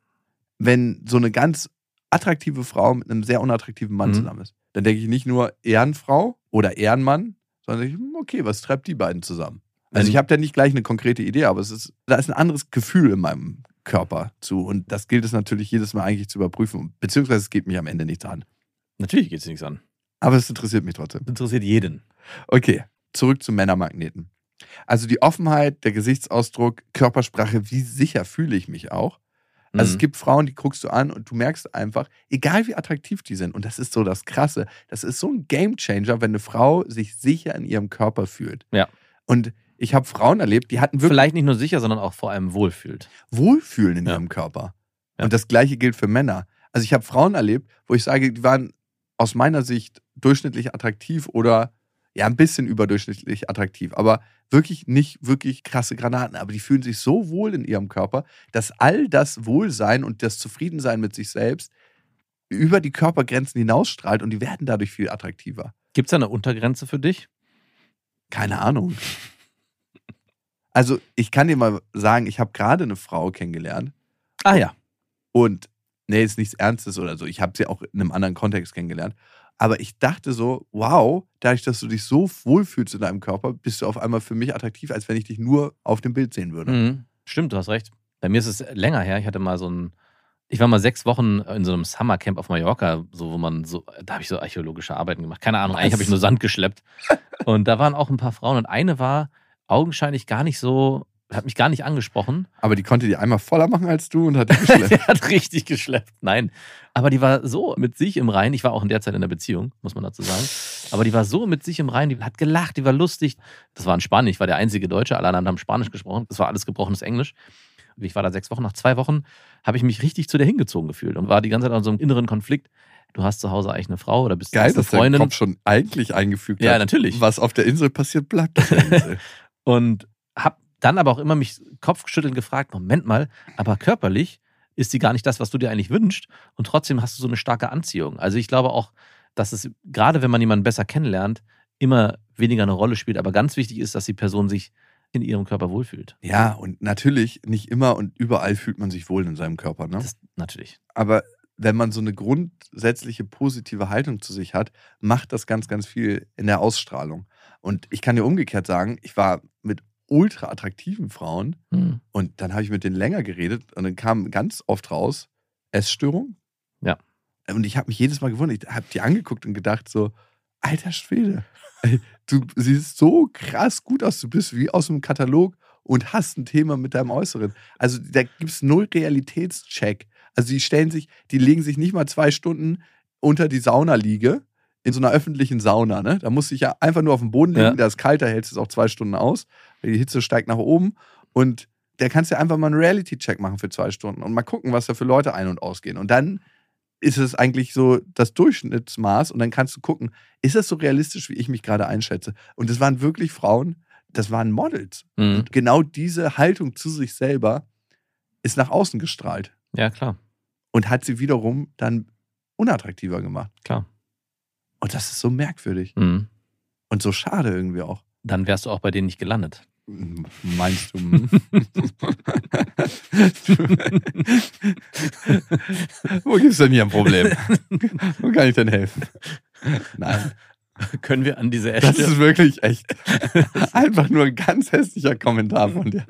wenn so eine ganz attraktive Frau mit einem sehr unattraktiven Mann Mhm. zusammen ist. Dann denke ich nicht nur Ehrenfrau oder Ehrenmann, sondern denke ich, hm, okay, was treibt die beiden zusammen? Also ich habe da nicht gleich eine konkrete Idee, aber es ist, da ist ein anderes Gefühl in meinem Körper zu. Und das gilt es natürlich jedes Mal eigentlich zu überprüfen. Beziehungsweise es geht mich am Ende nichts an. Natürlich geht es nichts an. Aber es interessiert mich trotzdem. Das interessiert jeden. Okay, zurück zu Männermagneten. Also die Offenheit, der Gesichtsausdruck, Körpersprache, wie sicher fühle ich mich auch. Also es Mhm. gibt Frauen, die guckst du an und du merkst einfach, egal wie attraktiv die sind, und das ist so das Krasse, das ist so ein Gamechanger, wenn eine Frau sich sicher in ihrem Körper fühlt. Ja. Und ich habe Frauen erlebt, die hatten wirklich Vielleicht nicht nur sicher, sondern auch vor allem wohlfühlt. Wohlfühlen in Ja. ihrem Körper. Ja. Und das gleiche gilt für Männer. Also ich habe Frauen erlebt, wo ich sage, die waren aus meiner Sicht durchschnittlich attraktiv oder ja, ein bisschen überdurchschnittlich attraktiv, aber wirklich nicht wirklich krasse Granaten. Aber die fühlen sich so wohl in ihrem Körper, dass all das Wohlsein und das Zufriedensein mit sich selbst über die Körpergrenzen hinausstrahlt und die werden dadurch viel attraktiver. Gibt es da eine Untergrenze für dich? Keine Ahnung. Also ich kann dir mal sagen, ich habe gerade eine Frau kennengelernt, Ah ja. Und nee, ist nichts Ernstes oder so. Ich habe sie auch in einem anderen Kontext kennengelernt. Aber ich dachte so, wow, dadurch, dass du dich so wohlfühlst in deinem Körper, bist du auf einmal für mich attraktiv, als wenn ich dich nur auf dem Bild sehen würde. Mhm. Stimmt, du hast recht. Bei mir ist es länger her. Ich hatte mal so ein, ich war mal sechs Wochen in so einem Summercamp auf Mallorca, so wo man so, da habe ich so archäologische Arbeiten gemacht. Keine Ahnung, eigentlich habe ich nur Sand geschleppt. Und da waren auch ein paar Frauen und eine war augenscheinlich gar nicht so, hat mich gar nicht angesprochen. Aber die konnte die einmal voller machen als du und hat dich geschleppt. Die hat richtig geschleppt. Nein. Aber die war so mit sich im Rein. Ich war auch in der Zeit in der Beziehung, muss man dazu sagen. Aber die war so mit sich im Rein. Die hat gelacht, die war lustig. Das war in Spanisch. Ich war der einzige Deutsche. Alle anderen haben Spanisch gesprochen. Das war alles gebrochenes Englisch. Ich war da sechs Wochen. Nach zwei Wochen habe ich mich richtig zu der hingezogen gefühlt und war die ganze Zeit an so einem inneren Konflikt. Du hast zu Hause eigentlich eine Frau oder bist Geil, hast eine dass dein Freundin. Kopf schon eigentlich eingefügt Ja, hat. natürlich. Was auf der Insel passiert, bleibt auf der Insel. Und habe dann aber auch immer mich Kopfschütteln gefragt, Moment mal, aber körperlich ist sie gar nicht das, was du dir eigentlich wünschst und trotzdem hast du so eine starke Anziehung. Also ich glaube auch, dass es gerade wenn man jemanden besser kennenlernt, immer weniger eine Rolle spielt, aber ganz wichtig ist, dass die Person sich in ihrem Körper wohlfühlt. ja, und natürlich nicht immer und überall fühlt man sich wohl in seinem Körper. Ne? Das natürlich. Aber wenn man so eine grundsätzliche positive Haltung zu sich hat, macht das ganz, ganz viel in der Ausstrahlung. Und ich kann dir umgekehrt sagen, ich war mit ultra attraktiven Frauen Hm. und dann habe ich mit denen länger geredet und dann kam ganz oft raus, Essstörung. Ja. Und ich habe mich jedes Mal gewundert, ich habe die angeguckt und gedacht so, alter Schwede, du siehst so krass gut aus, du bist wie aus einem Katalog und hast ein Thema mit deinem Äußeren. Also da gibt es null Realitätscheck. Also die stellen sich, die legen sich nicht mal zwei Stunden unter die Saunaliege in so einer öffentlichen Sauna. Ne? Da musst du dich ja einfach nur auf dem Boden legen, Ja. da ist kalt, da hältst du es auch zwei Stunden aus, die Hitze steigt nach oben und da kannst du einfach mal einen Reality-Check machen für zwei Stunden und mal gucken, was da für Leute ein- und ausgehen. Und dann ist es eigentlich so das Durchschnittsmaß und dann kannst du gucken, ist das so realistisch, wie ich mich gerade einschätze? Und es waren wirklich Frauen, das waren Models. Hm. Und genau diese Haltung zu sich selber ist nach außen gestrahlt Ja, klar. und hat sie wiederum dann unattraktiver gemacht. Klar. Und das ist so merkwürdig Hm. und so schade irgendwie auch. Dann wärst du auch bei denen nicht gelandet. Meinst du? Wo gibt es denn hier ein Problem? Wo kann ich denn helfen? Nein, Können wir an diese das Essstörung ist wirklich echt einfach nur ein ganz hässlicher Kommentar von dir.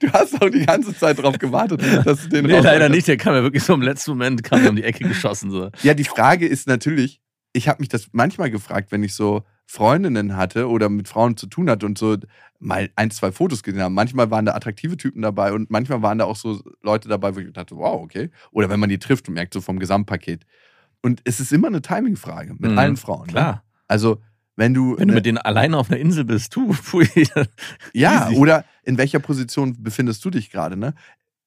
Du hast auch die ganze Zeit darauf gewartet, dass du den Nee, leider nicht. Der kam ja wirklich so im letzten Moment, kam um die Ecke geschossen. So. Ja, die Frage ist natürlich, ich habe mich das manchmal gefragt, wenn ich so Freundinnen hatte oder mit Frauen zu tun hatte und so mal ein, zwei Fotos gesehen habe. Manchmal waren da attraktive Typen dabei und manchmal waren da auch so Leute dabei, wo ich dachte, wow, okay. Oder wenn man die trifft und merkt so vom Gesamtpaket. Und es ist immer eine Timing-Frage mit Mhm, allen Frauen. Ne? Klar. Also, wenn du. Wenn du ne- mit denen alleine auf einer Insel bist, tu, pfui. ja, oder in welcher Position befindest du dich gerade, ne?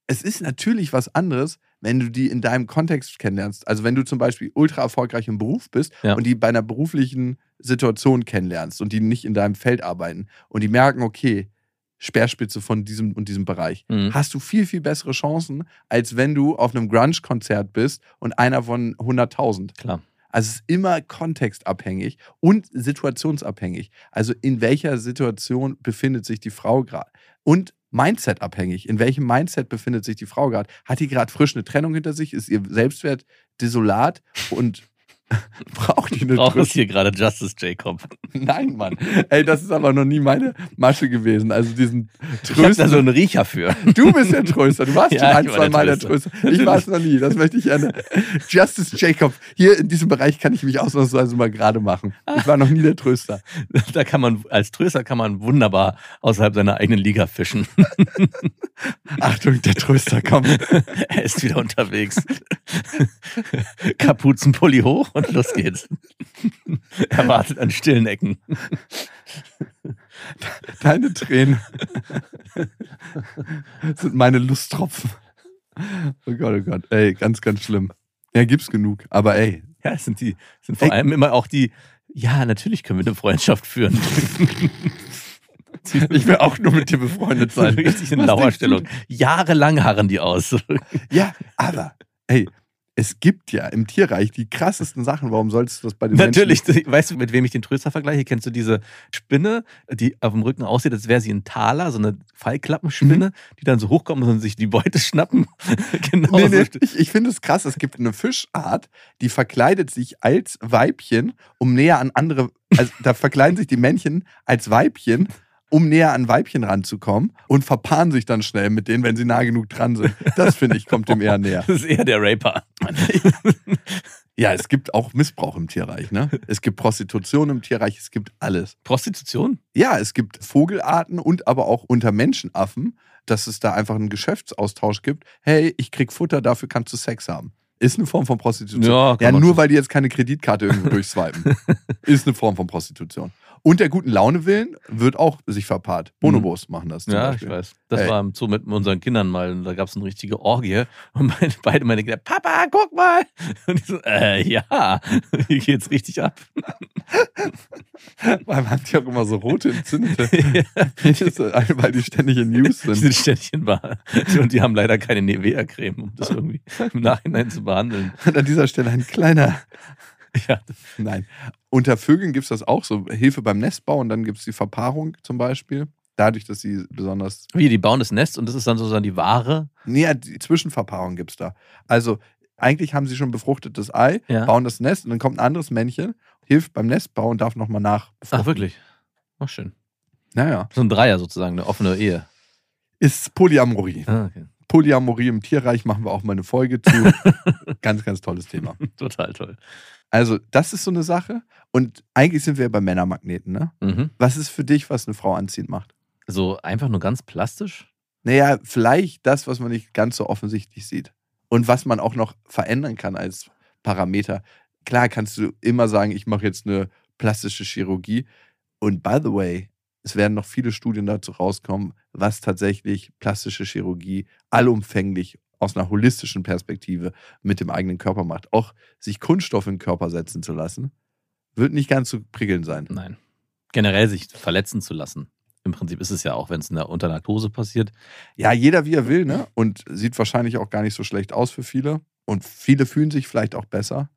Es ist natürlich was anderes, wenn du die in deinem Kontext kennenlernst. Also wenn du zum Beispiel ultra erfolgreich im Beruf bist Ja. und die bei einer beruflichen Situation kennenlernst und die nicht in deinem Feld arbeiten und die merken, okay, Speerspitze von diesem und diesem Bereich, Mhm. hast du viel, viel bessere Chancen, als wenn du auf einem Grunge-Konzert bist und einer von 100.000. Klar. Also es ist immer kontextabhängig und situationsabhängig. Also in welcher Situation befindet sich die Frau gerade? Und Mindset abhängig. In welchem Mindset befindet sich die Frau gerade? Hat die gerade frisch eine Trennung hinter sich? Ist ihr Selbstwert desolat und braucht die eine Brauchst Tröst? hier gerade Justice Jacob. Nein, Mann. Ey, das ist aber noch nie meine Masche gewesen. Also diesen Ich hab da Tröster. so einen Riecher für. Du bist der Tröster. Du warst Ja, schon ein, zwei Mal der Tröster. Tröster. Ich war es noch nie. Das möchte ich gerne. Justice Jacob. Hier in diesem Bereich kann ich mich ausnahmsweise mal gerade machen. Ich war noch nie der Tröster. Da kann man, als Tröster kann man wunderbar außerhalb seiner eigenen Liga fischen. Achtung, der Tröster kommt. er ist wieder unterwegs. Kapuzenpulli hoch und los geht's. er wartet an stillen Ecken. Deine Tränen sind meine Lusttropfen. Oh Gott, oh Gott. Ey, ganz, ganz schlimm. Ja, gibt's genug. Aber ey, Ja, es sind die, es sind vor Ey. allem immer auch die, ja, natürlich können wir eine Freundschaft führen. ich will auch nur mit dir befreundet sein. Richtig in Lauerstellung. Jahrelang harren die aus. Ja, aber ey, es gibt ja im Tierreich die krassesten Sachen. Warum solltest du das bei den Natürlich, Menschen? weißt du, mit wem ich den Tröster vergleiche? Kennst du diese Spinne, die auf dem Rücken aussieht, als wäre sie ein Taler, so eine Fallklappenspinne, Mhm. die dann so hochkommen und sich die Beute schnappen? genau Nee, nee, ich, ich finde es krass, es gibt eine Fischart, die verkleidet sich als Weibchen, um näher an andere, also da verkleiden sich die Männchen als Weibchen, um näher an Weibchen ranzukommen und verpaaren sich dann schnell mit denen, wenn sie nah genug dran sind. Das finde ich, kommt dem eher näher. Das ist eher der Raper. Ja, es gibt auch Missbrauch im Tierreich, ne? Es gibt Prostitution im Tierreich, es gibt alles. Prostitution? Ja, es gibt Vogelarten und aber auch unter Menschenaffen, dass es da einfach einen Geschäftsaustausch gibt. Hey, ich krieg Futter, dafür kannst du Sex haben. Ist eine Form von Prostitution. Ja, Ja, nur so- weil die jetzt keine Kreditkarte irgendwo durchswipen. Ist eine Form von Prostitution. Und der guten Laune willen wird auch sich verpaart. Bonobos machen das zum Ja, Beispiel. ich weiß. Das Ey. war im Zoo mit unseren Kindern mal. und Da gab es eine richtige Orgie. Und meine, beide meine Kinder, Papa, guck mal. Und ich so, äh, ja, hier geht's richtig ab. Weil man hat ja auch immer so rote entzündete Penis, weil die ständig in News Die sind. sind ständig in Bar. Und die haben leider keine Nivea-Creme, um das irgendwie im Nachhinein zu behandeln. Und an dieser Stelle ein kleiner. Ja, Nein. Unter Vögeln gibt es das auch so. Hilfe beim Nestbau und dann gibt es die Verpaarung zum Beispiel. Dadurch, dass sie besonders. wie, die bauen das Nest und das ist dann sozusagen die Ware. Nee, ja, die Zwischenverpaarung gibt es da. Also, eigentlich haben sie schon befruchtetes Ei, Ja. bauen das Nest und dann kommt ein anderes Männchen, hilft beim Nestbau und darf nochmal nach. Ach, wirklich? Ach, schön. Naja. So ein Dreier sozusagen, eine offene Ehe. Ist Polyamorie. Ah, okay. Polyamorie im Tierreich machen wir auch mal eine Folge zu. ganz, ganz tolles Thema. Total toll. Also, das ist so eine Sache. Und eigentlich sind wir bei Männermagneten, ne? Mhm. Was ist für dich, was eine Frau anziehend macht? So einfach nur ganz plastisch? Naja, vielleicht das, was man nicht ganz so offensichtlich sieht. Und was man auch noch verändern kann als Parameter. Klar kannst du immer sagen, ich mache jetzt eine plastische Chirurgie. Und by the way, es werden noch viele Studien dazu rauskommen, was tatsächlich plastische Chirurgie allumfänglich aus einer holistischen Perspektive mit dem eigenen Körper macht. Auch sich Kunststoff in den Körper setzen zu lassen, wird nicht ganz so prickelnd sein. Nein. Generell sich verletzen zu lassen. Im Prinzip ist es ja auch, wenn es in der- unter Narkose passiert. Ja, jeder wie er will, ne? Und sieht wahrscheinlich auch gar nicht so schlecht aus für viele. Und viele fühlen sich vielleicht auch besser.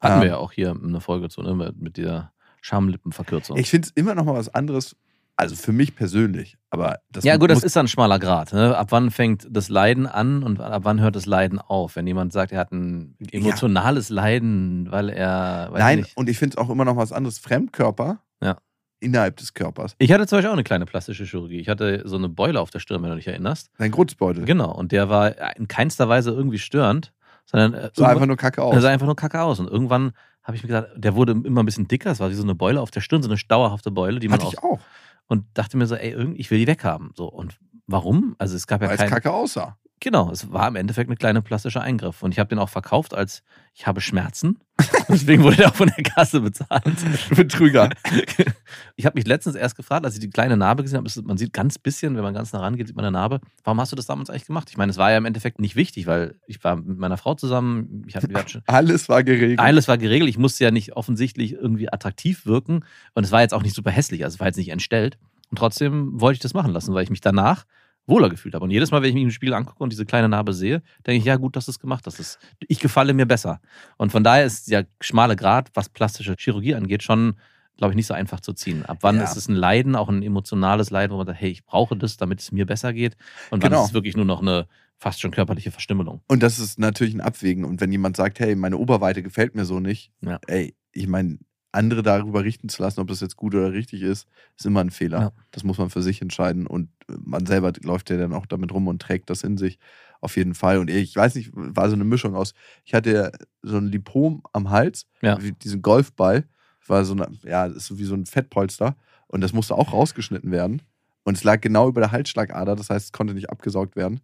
Hatten Ähm, wir ja auch hier eine Folge zu, ne? mit- mit dieser Schamlippenverkürzung. Ich finde es immer noch mal was anderes, also für mich persönlich, aber das ja, gut, das ist ein schmaler Grad. Ne? Ab wann fängt das Leiden an und ab wann hört das Leiden auf? Wenn jemand sagt, er hat ein emotionales Leiden, weil er. Nein, Nicht. und ich finde es auch immer noch was anderes, Fremdkörper Ja. innerhalb des Körpers. Ich hatte zum Beispiel auch eine kleine plastische Chirurgie. Ich hatte so eine Beule auf der Stirn, wenn du dich erinnerst. Dein Grutzbeutel. Genau, und der war in keinster Weise irgendwie störend, sondern äh, Sah einfach nur kacke er aus. sah einfach nur kacke aus. Und irgendwann habe ich mir gesagt, der wurde immer ein bisschen dicker. Es war wie so eine Beule auf der Stirn, so eine dauerhafte Beule, die man Hatte auch, ich auch, und dachte mir so, ey, irgendwie, ich will die weghaben. So und warum? Also es gab ja weil es kein, kacke aussah. Genau, es war im Endeffekt eine kleine plastische Eingriff. Und ich habe den auch verkauft als ich habe Schmerzen. Deswegen wurde der auch von der Kasse bezahlt. Betrüger. Ich habe mich letztens erst gefragt, als ich die kleine Narbe gesehen habe, man sieht ganz bisschen, wenn man ganz nah rangeht, sieht man eine Narbe. Warum hast du das damals eigentlich gemacht? Ich meine, es war ja im Endeffekt nicht wichtig, weil ich war mit meiner Frau zusammen, ich wir hatten schon, Alles war geregelt. alles war geregelt, ich musste ja nicht offensichtlich irgendwie attraktiv wirken und es war jetzt auch nicht super hässlich, also es war jetzt nicht entstellt. Und trotzdem wollte ich das machen lassen, weil ich mich danach wohler gefühlt habe. Und jedes Mal, wenn ich mich im Spiel angucke und diese kleine Narbe sehe, denke ich, ja, gut, dass du es gemacht hast. Das, ich gefalle mir besser. Und von daher ist der schmale Grad, was plastische Chirurgie angeht, schon, glaube ich, nicht so einfach zu ziehen. Ab wann Ja. ist es ein Leiden, auch ein emotionales Leiden, wo man sagt, hey, ich brauche das, damit es mir besser geht. Und wann Genau. ist es wirklich nur noch eine fast schon körperliche Verstümmelung. Und das ist natürlich ein Abwägen. Und wenn jemand sagt, hey, meine Oberweite gefällt mir so nicht, Ja. ey, ich meine, andere darüber richten zu lassen, ob das jetzt gut oder richtig ist, ist immer ein Fehler. Ja. Das muss man für sich entscheiden. Und man selber läuft ja dann auch damit rum und trägt das in sich. Auf jeden Fall. Und ich weiß nicht, war so eine Mischung aus. Ich hatte so ein Lipom am Hals, Ja. wie diesen Golfball. War so eine, ja, das ist so wie so ein Fettpolster. Und das musste auch rausgeschnitten werden. Und es lag genau über der Halsschlagader. Das heißt, es konnte nicht abgesaugt werden.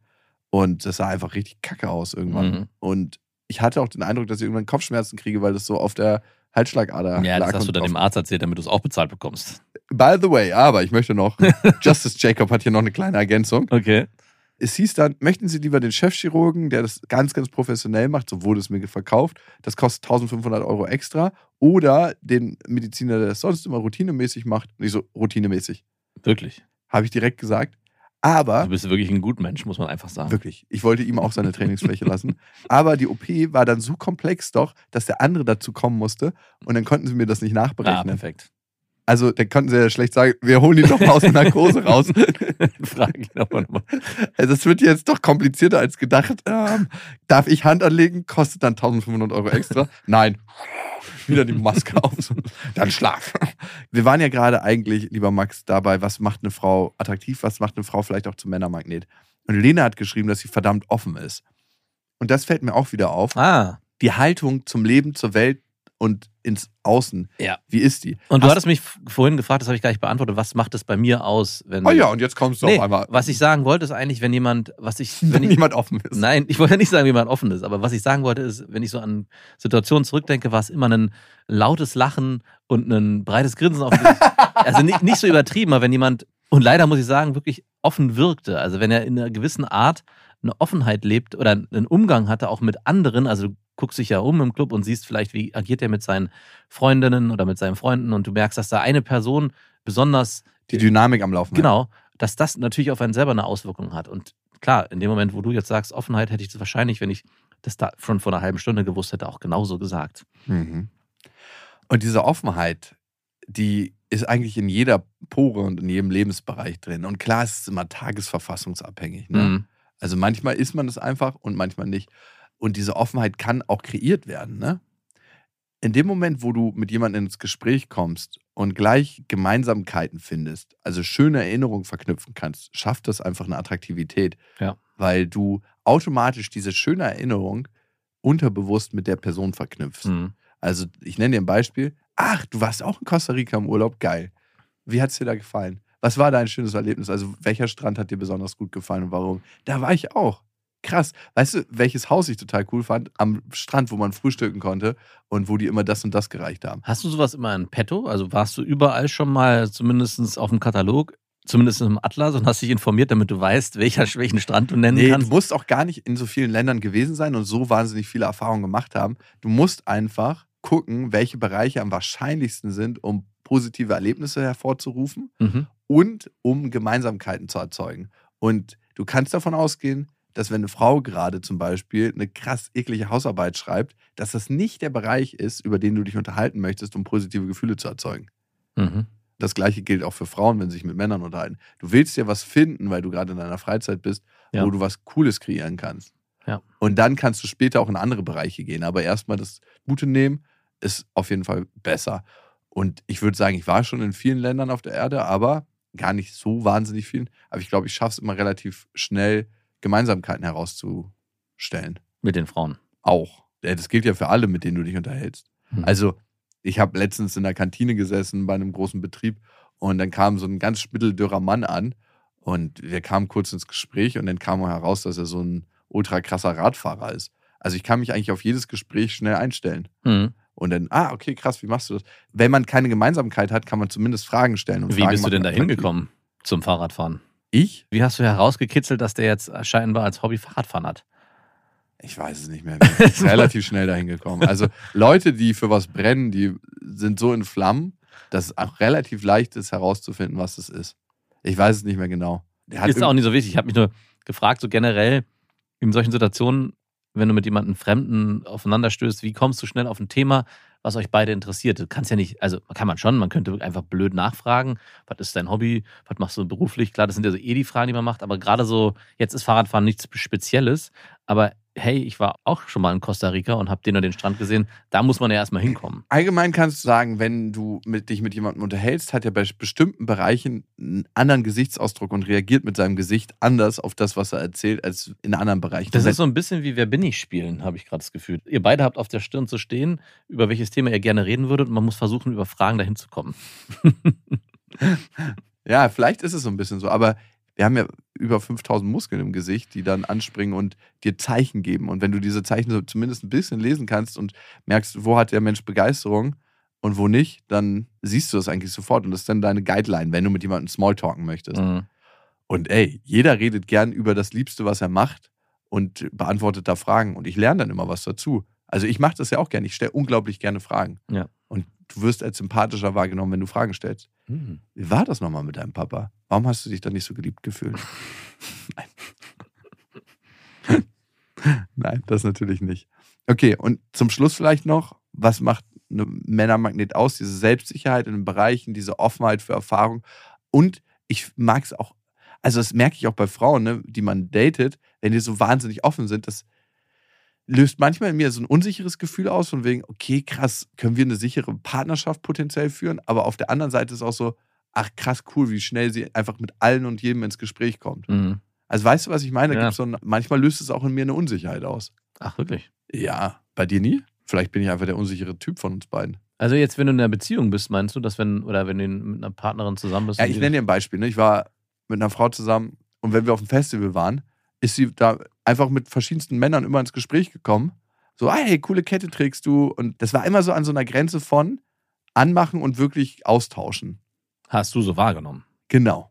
Und das sah einfach richtig kacke aus irgendwann. Mhm. Und ich hatte auch den Eindruck, dass ich irgendwann Kopfschmerzen kriege, weil das so auf der Halsschlagader Ja, das hast du dann dem Arzt erzählt, damit du es auch bezahlt bekommst. By the way, aber ich möchte noch, Justice Jacob hat hier noch eine kleine Ergänzung. Okay. Es hieß dann, möchten Sie lieber den Chefchirurgen, der das ganz, ganz professionell macht, so wurde es mir verkauft, das kostet 1500 Euro extra, oder den Mediziner, der das sonst immer routinemäßig macht, nicht so routinemäßig, Wirklich. habe ich direkt gesagt. Aber Du bist wirklich ein Gutmensch, muss man einfach sagen. Wirklich. Ich wollte ihm auch seine Trainingsfläche lassen. Aber die OP war dann so komplex doch, dass der andere dazu kommen musste und dann konnten sie mir das nicht Ah, nachberechnen. perfekt. Also dann konnten sie ja schlecht sagen, wir holen ihn doch mal aus der Narkose raus. Frage ich nochmal. nochmal. Also es wird jetzt doch komplizierter als gedacht. Ähm, darf ich Hand anlegen? Kostet dann 1500 Euro extra? Nein. Wieder die Maske auf. Dann schlaf. Wir waren ja gerade eigentlich, lieber Max, dabei, was macht eine Frau attraktiv, was macht eine Frau vielleicht auch zum Männermagnet. Und Lena hat geschrieben, dass sie verdammt offen ist. Und das fällt mir auch wieder auf. Ah, Die Haltung zum Leben, zur Welt und ins Außen. Ja. Wie ist die? und du Hast- hattest mich vorhin gefragt, das habe ich gar nicht beantwortet. Was macht es bei mir aus, wenn. Oh ja, und jetzt kommst du nee, auf einmal, was ich sagen wollte, ist eigentlich, wenn jemand, was ich, wenn wenn ich, niemand offen ist. nein, ich wollte nicht sagen, wie man offen ist, aber was ich sagen wollte, ist, wenn ich so an Situationen zurückdenke, war es immer ein lautes Lachen und ein breites Grinsen auf dem Also nicht, nicht so übertrieben, aber wenn jemand, und leider muss ich sagen, wirklich offen wirkte, also wenn er in einer gewissen Art eine Offenheit lebt oder einen Umgang hatte, auch mit anderen, also guckst dich ja um im Club und siehst vielleicht, wie agiert er mit seinen Freundinnen oder mit seinen Freunden und du merkst, dass da eine Person besonders Die Dynamik am Laufen. Genau, dass das natürlich auf einen selber eine Auswirkung hat. Und klar, in dem Moment, wo du jetzt sagst, Offenheit, hätte ich das wahrscheinlich, wenn ich das da schon vor einer halben Stunde gewusst hätte, auch genauso gesagt. Mhm. Und diese Offenheit, die ist eigentlich in jeder Pore und in jedem Lebensbereich drin. Und klar, es ist immer tagesverfassungsabhängig. Ne? Mhm. Also manchmal ist man es einfach und manchmal nicht. Und diese Offenheit kann auch kreiert werden. Ne? In dem Moment, wo du mit jemandem ins Gespräch kommst und gleich Gemeinsamkeiten findest, also schöne Erinnerungen verknüpfen kannst, schafft das einfach eine Attraktivität. Ja. Weil du automatisch diese schöne Erinnerung unterbewusst mit der Person verknüpfst. Mhm. Also, ich nenne dir ein Beispiel. Ach, du warst auch in Costa Rica im Urlaub. Geil. Wie hat es dir da gefallen? Was war dein schönes Erlebnis? Also, welcher Strand hat dir besonders gut gefallen und warum? Da war ich auch. Krass. Weißt du, welches Haus ich total cool fand? Am Strand, wo man frühstücken konnte und wo die immer das und das gereicht haben. Hast du sowas immer in petto? Also warst du überall schon mal zumindest auf dem Katalog, zumindest im Atlas und hast dich informiert, damit du weißt, welcher, welchen Strand du nennen Nee, du kannst? musst auch gar nicht in so vielen Ländern gewesen sein und so wahnsinnig viele Erfahrungen gemacht haben. Du musst einfach gucken, welche Bereiche am wahrscheinlichsten sind, um positive Erlebnisse hervorzurufen. Mhm. und um Gemeinsamkeiten zu erzeugen. Und du kannst davon ausgehen, dass wenn eine Frau gerade zum Beispiel eine krass eklige Hausarbeit schreibt, dass das nicht der Bereich ist, über den du dich unterhalten möchtest, um positive Gefühle zu erzeugen. Mhm. Das gleiche gilt auch für Frauen, wenn sie sich mit Männern unterhalten. Du willst ja was finden, weil du gerade in deiner Freizeit bist, Ja. wo du was Cooles kreieren kannst. Ja. Und dann kannst du später auch in andere Bereiche gehen. Aber erstmal das Gute nehmen, ist auf jeden Fall besser. Und ich würde sagen, ich war schon in vielen Ländern auf der Erde, aber gar nicht so wahnsinnig vielen. Aber ich glaube, ich schaffe es immer relativ schnell, Gemeinsamkeiten herauszustellen. Mit den Frauen. Auch. Das gilt ja für alle, mit denen du dich unterhältst. Hm. Also, ich habe letztens in der Kantine gesessen bei einem großen Betrieb und dann kam so ein ganz spitteldürrer Mann an und wir kamen kurz ins Gespräch und dann kam heraus, dass er so ein ultra krasser Radfahrer ist. Also ich kann mich eigentlich auf jedes Gespräch schnell einstellen. Hm. Und dann, ah, okay, krass, wie machst du das? Wenn man keine Gemeinsamkeit hat, kann man zumindest Fragen stellen. Und Wie Fragen bist du denn da hingekommen zum Fahrradfahren? Ich? Wie hast du herausgekitzelt, dass der jetzt scheinbar als Hobby Fahrradfahren hat? Ich weiß es nicht mehr. Ich bin relativ schnell dahin gekommen. Also Leute, die für was brennen, die sind so in Flammen, dass es auch relativ leicht ist, herauszufinden, was es ist. Ich weiß es nicht mehr genau. Ist auch nicht so wichtig. Ich habe mich nur gefragt, so generell in solchen Situationen, wenn du mit jemandem Fremden aufeinanderstößt, wie kommst du schnell auf ein Thema, was euch beide interessiert? Du kannst ja nicht, also kann man schon, man könnte einfach blöd nachfragen, was ist dein Hobby, was machst du beruflich? Klar, das sind ja so eh die Fragen, die man macht, aber gerade so, jetzt ist Fahrradfahren nichts Spezielles, aber hey, ich war auch schon mal in Costa Rica und habe den und den Strand gesehen, da muss man ja erstmal hinkommen. Allgemein kannst du sagen, wenn du mit, dich mit jemandem unterhältst, hat er bei bestimmten Bereichen einen anderen Gesichtsausdruck und reagiert mit seinem Gesicht anders auf das, was er erzählt, als in anderen Bereichen. Das ist so ein bisschen wie Wer bin ich spielen, habe ich gerade das Gefühl. Ihr beide habt auf der Stirn zu stehen, über welches Thema ihr gerne reden würdet und man muss versuchen, über Fragen dahin zu kommen. Ja, vielleicht ist es so ein bisschen so, aber wir haben ja über 5000 Muskeln im Gesicht, die dann anspringen und dir Zeichen geben. Und wenn du diese Zeichen so zumindest ein bisschen lesen kannst und merkst, wo hat der Mensch Begeisterung und wo nicht, dann siehst du das eigentlich sofort. Und das ist dann deine Guideline, wenn du mit jemandem Smalltalken möchtest. Mhm. Und ey, jeder redet gern über das Liebste, was er macht und beantwortet da Fragen. Und ich lerne dann immer was dazu. Also ich mache das ja auch gerne. Ich stelle unglaublich gerne Fragen. Ja. Und du wirst als sympathischer wahrgenommen, wenn du Fragen stellst. Mhm. Wie war das nochmal mit deinem Papa? Warum hast du dich da nicht so geliebt gefühlt? Nein. Nein, das natürlich nicht. Okay, und zum Schluss vielleicht noch, was macht eine Männermagnet aus? Diese Selbstsicherheit in den Bereichen, diese Offenheit für Erfahrung. Und ich mag es auch, also das merke ich auch bei Frauen, ne, die man datet, wenn die so wahnsinnig offen sind, das löst manchmal in mir so ein unsicheres Gefühl aus, von wegen, okay, krass, können wir eine sichere Partnerschaft potenziell führen, aber auf der anderen Seite ist auch so, ach krass, cool, wie schnell sie einfach mit allen und jedem ins Gespräch kommt. Mhm. Also weißt du, was ich meine? Da Ja. gibt's so ein, manchmal löst es auch in mir eine Unsicherheit aus. Ach, wirklich? Ja, bei dir nie? Vielleicht bin ich einfach der unsichere Typ von uns beiden. Also jetzt, wenn du in einer Beziehung bist, meinst du, dass wenn, oder wenn du mit einer Partnerin zusammen bist? Ja, ich nenne dir ein Beispiel. Ne? Ich war mit einer Frau zusammen und wenn wir auf dem Festival waren, ist sie da einfach mit verschiedensten Männern immer ins Gespräch gekommen. So, hey, coole Kette trägst du. Und das war immer so an so einer Grenze von anmachen und wirklich austauschen. Hast du so wahrgenommen? Genau.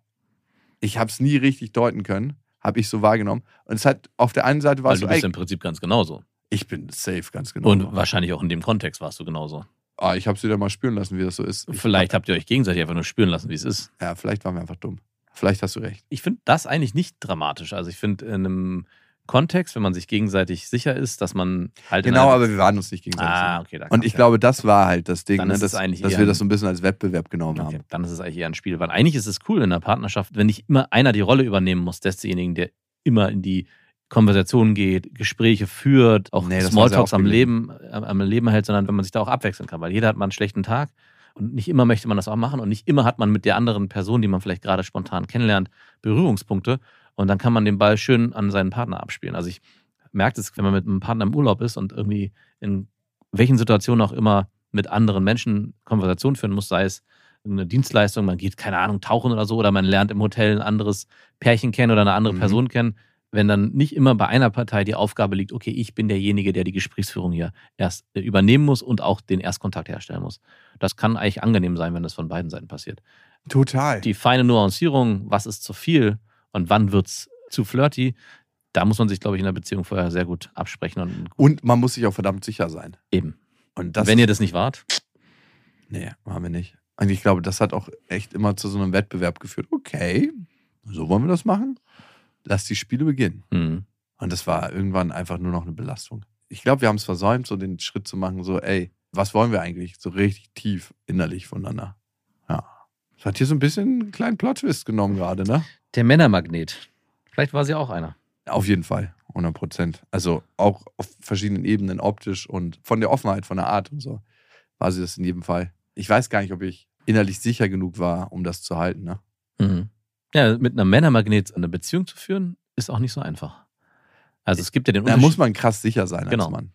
Ich habe es nie richtig deuten können, habe ich so wahrgenommen. Und es hat auf der einen Seite war Weil es du so, bist ey, im Prinzip ganz genauso. ich bin safe, ganz genau. Und wahrscheinlich auch in dem Kontext warst du genauso. ah, ich habe sie dann mal spüren lassen, wie das so ist. Ich, Vielleicht habt ihr euch gegenseitig einfach nur spüren lassen, wie es ist. Ja, vielleicht waren wir einfach dumm. Vielleicht hast du recht. Ich finde das eigentlich nicht dramatisch. Also ich finde in einem Kontext, wenn man sich gegenseitig sicher ist, dass man halt Genau, aber wir waren uns nicht gegenseitig. Ah, sicher. okay. Und ich ja. glaube, das war halt das Ding, ne, dass, dass wir das so ein bisschen als Wettbewerb genommen Okay, haben. dann ist es eigentlich eher ein Spiel. Weil eigentlich ist es cool in einer Partnerschaft, wenn nicht immer einer die Rolle übernehmen muss, desjenigen, der immer in die Konversation geht, Gespräche führt, auch Nee, Smalltalks am. Leben, am Leben hält, sondern wenn man sich da auch abwechseln kann. Weil jeder hat mal einen schlechten Tag und nicht immer möchte man das auch machen und nicht immer hat man mit der anderen Person, die man vielleicht gerade spontan kennenlernt, Berührungspunkte. Und dann kann man den Ball schön an seinen Partner abspielen. Also ich merke das, wenn man mit einem Partner im Urlaub ist und irgendwie in welchen Situationen auch immer mit anderen Menschen Konversation führen muss, sei es eine Dienstleistung, man geht, keine Ahnung, tauchen oder so, oder man lernt im Hotel ein anderes Pärchen kennen oder eine andere Mhm. Person kennen, wenn dann nicht immer bei einer Partei die Aufgabe liegt, okay, ich bin derjenige, der die Gesprächsführung hier erst äh, übernehmen muss und auch den Erstkontakt herstellen muss. Das kann eigentlich angenehm sein, wenn das von beiden Seiten passiert. Total. Die feine Nuancierung, was ist zu viel und wann wird's zu flirty, da muss man sich, glaube ich, in der Beziehung vorher sehr gut absprechen und Und man muss sich auch verdammt sicher sein. eben. Und das wenn ihr das nicht wart, Nee, haben wir nicht. Und ich glaube, das hat auch echt immer zu so einem Wettbewerb geführt. Okay, so wollen wir das machen? Lass die Spiele beginnen. hm, Und das war irgendwann einfach nur noch eine Belastung. Ich glaube, wir haben es versäumt, so den Schritt zu machen, so, ey, was wollen wir eigentlich? So richtig tief innerlich voneinander. Ja. Das hat hier so ein bisschen einen kleinen Plot-Twist genommen gerade, ne? der Männermagnet. Vielleicht war sie auch einer. Auf jeden Fall, 100 Prozent. Also auch auf verschiedenen Ebenen, optisch und von der Offenheit, von der Art und so, war sie das in jedem Fall. Ich weiß gar nicht, ob ich innerlich sicher genug war, um das zu halten, ne? Mhm. Ja, mit einem Männermagnet eine Beziehung zu führen, ist auch nicht so einfach. Also es gibt ja den Da Unterschied. muss man krass sicher sein Genau. als Mann.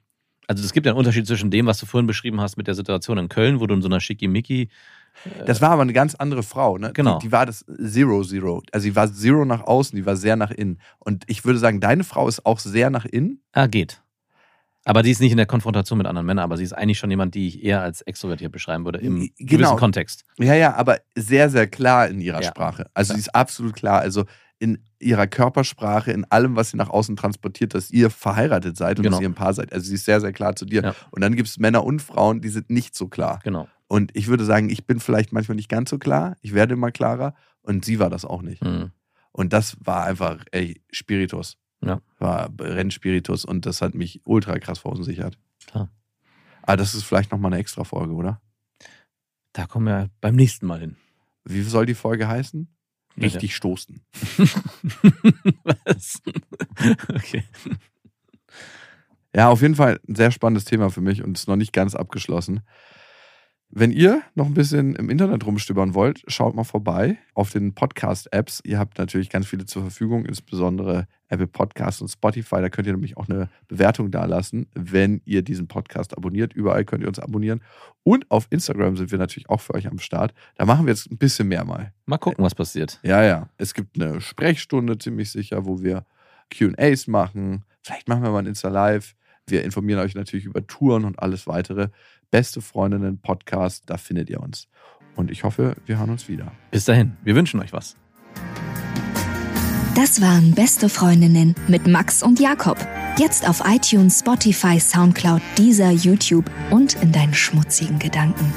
Also es gibt ja einen Unterschied zwischen dem, was du vorhin beschrieben hast mit der Situation in Köln, wo du in so einer Schickimicki Das war aber eine ganz andere Frau, ne? Genau. Die, die war das Zero Zero. Also sie war Zero nach außen, die war sehr nach innen. Und ich würde sagen, deine Frau ist auch sehr nach innen. Ah, geht. Aber die ist nicht in der Konfrontation mit anderen Männern, aber sie ist eigentlich schon jemand, die ich eher als extrovertiert beschreiben würde im Genau. gewissen Kontext. Ja, ja, aber sehr, sehr klar in ihrer Ja. Sprache. Also Ja. sie ist absolut klar. Also in ihrer Körpersprache, in allem, was sie nach außen transportiert, dass ihr verheiratet seid und Genau. dass ihr ein Paar seid. Also sie ist sehr, sehr klar zu dir. Ja. Und dann gibt es Männer und Frauen, die sind nicht so klar. Genau. Und ich würde sagen, ich bin vielleicht manchmal nicht ganz so klar. Ich werde immer klarer. Und sie war das auch nicht. Mhm. Und das war einfach, ey, Spiritus. Ja. War Rennspiritus und das hat mich ultra krass verunsichert. Klar. Aber das ist vielleicht nochmal eine extra Folge, oder? Da kommen wir beim nächsten Mal hin. Wie soll die Folge heißen? Ja, Richtig stoßen. Was? okay. Ja, auf jeden Fall ein sehr spannendes Thema für mich und ist noch nicht ganz abgeschlossen. Wenn ihr noch ein bisschen im Internet rumstöbern wollt, schaut mal vorbei auf den Podcast-Apps. Ihr habt natürlich ganz viele zur Verfügung, insbesondere Apple Podcasts und Spotify. Da könnt ihr nämlich auch eine Bewertung dalassen, wenn ihr diesen Podcast abonniert. Überall könnt ihr uns abonnieren. Und auf Instagram sind wir natürlich auch für euch am Start. Da machen wir jetzt ein bisschen mehr mal. Mal gucken, was passiert. Ja, ja. Es gibt eine Sprechstunde ziemlich sicher, wo wir QAs machen. Vielleicht machen wir mal ein Insta-Live. Wir informieren euch natürlich über Touren und alles weitere. Beste Freundinnen Podcast, da findet ihr uns. Und ich hoffe, wir hören uns wieder. Bis dahin, wir wünschen euch was. Das waren Beste Freundinnen mit Max und Jakob. Jetzt auf iTunes, Spotify, Soundcloud, dieser YouTube und in deinen schmutzigen Gedanken.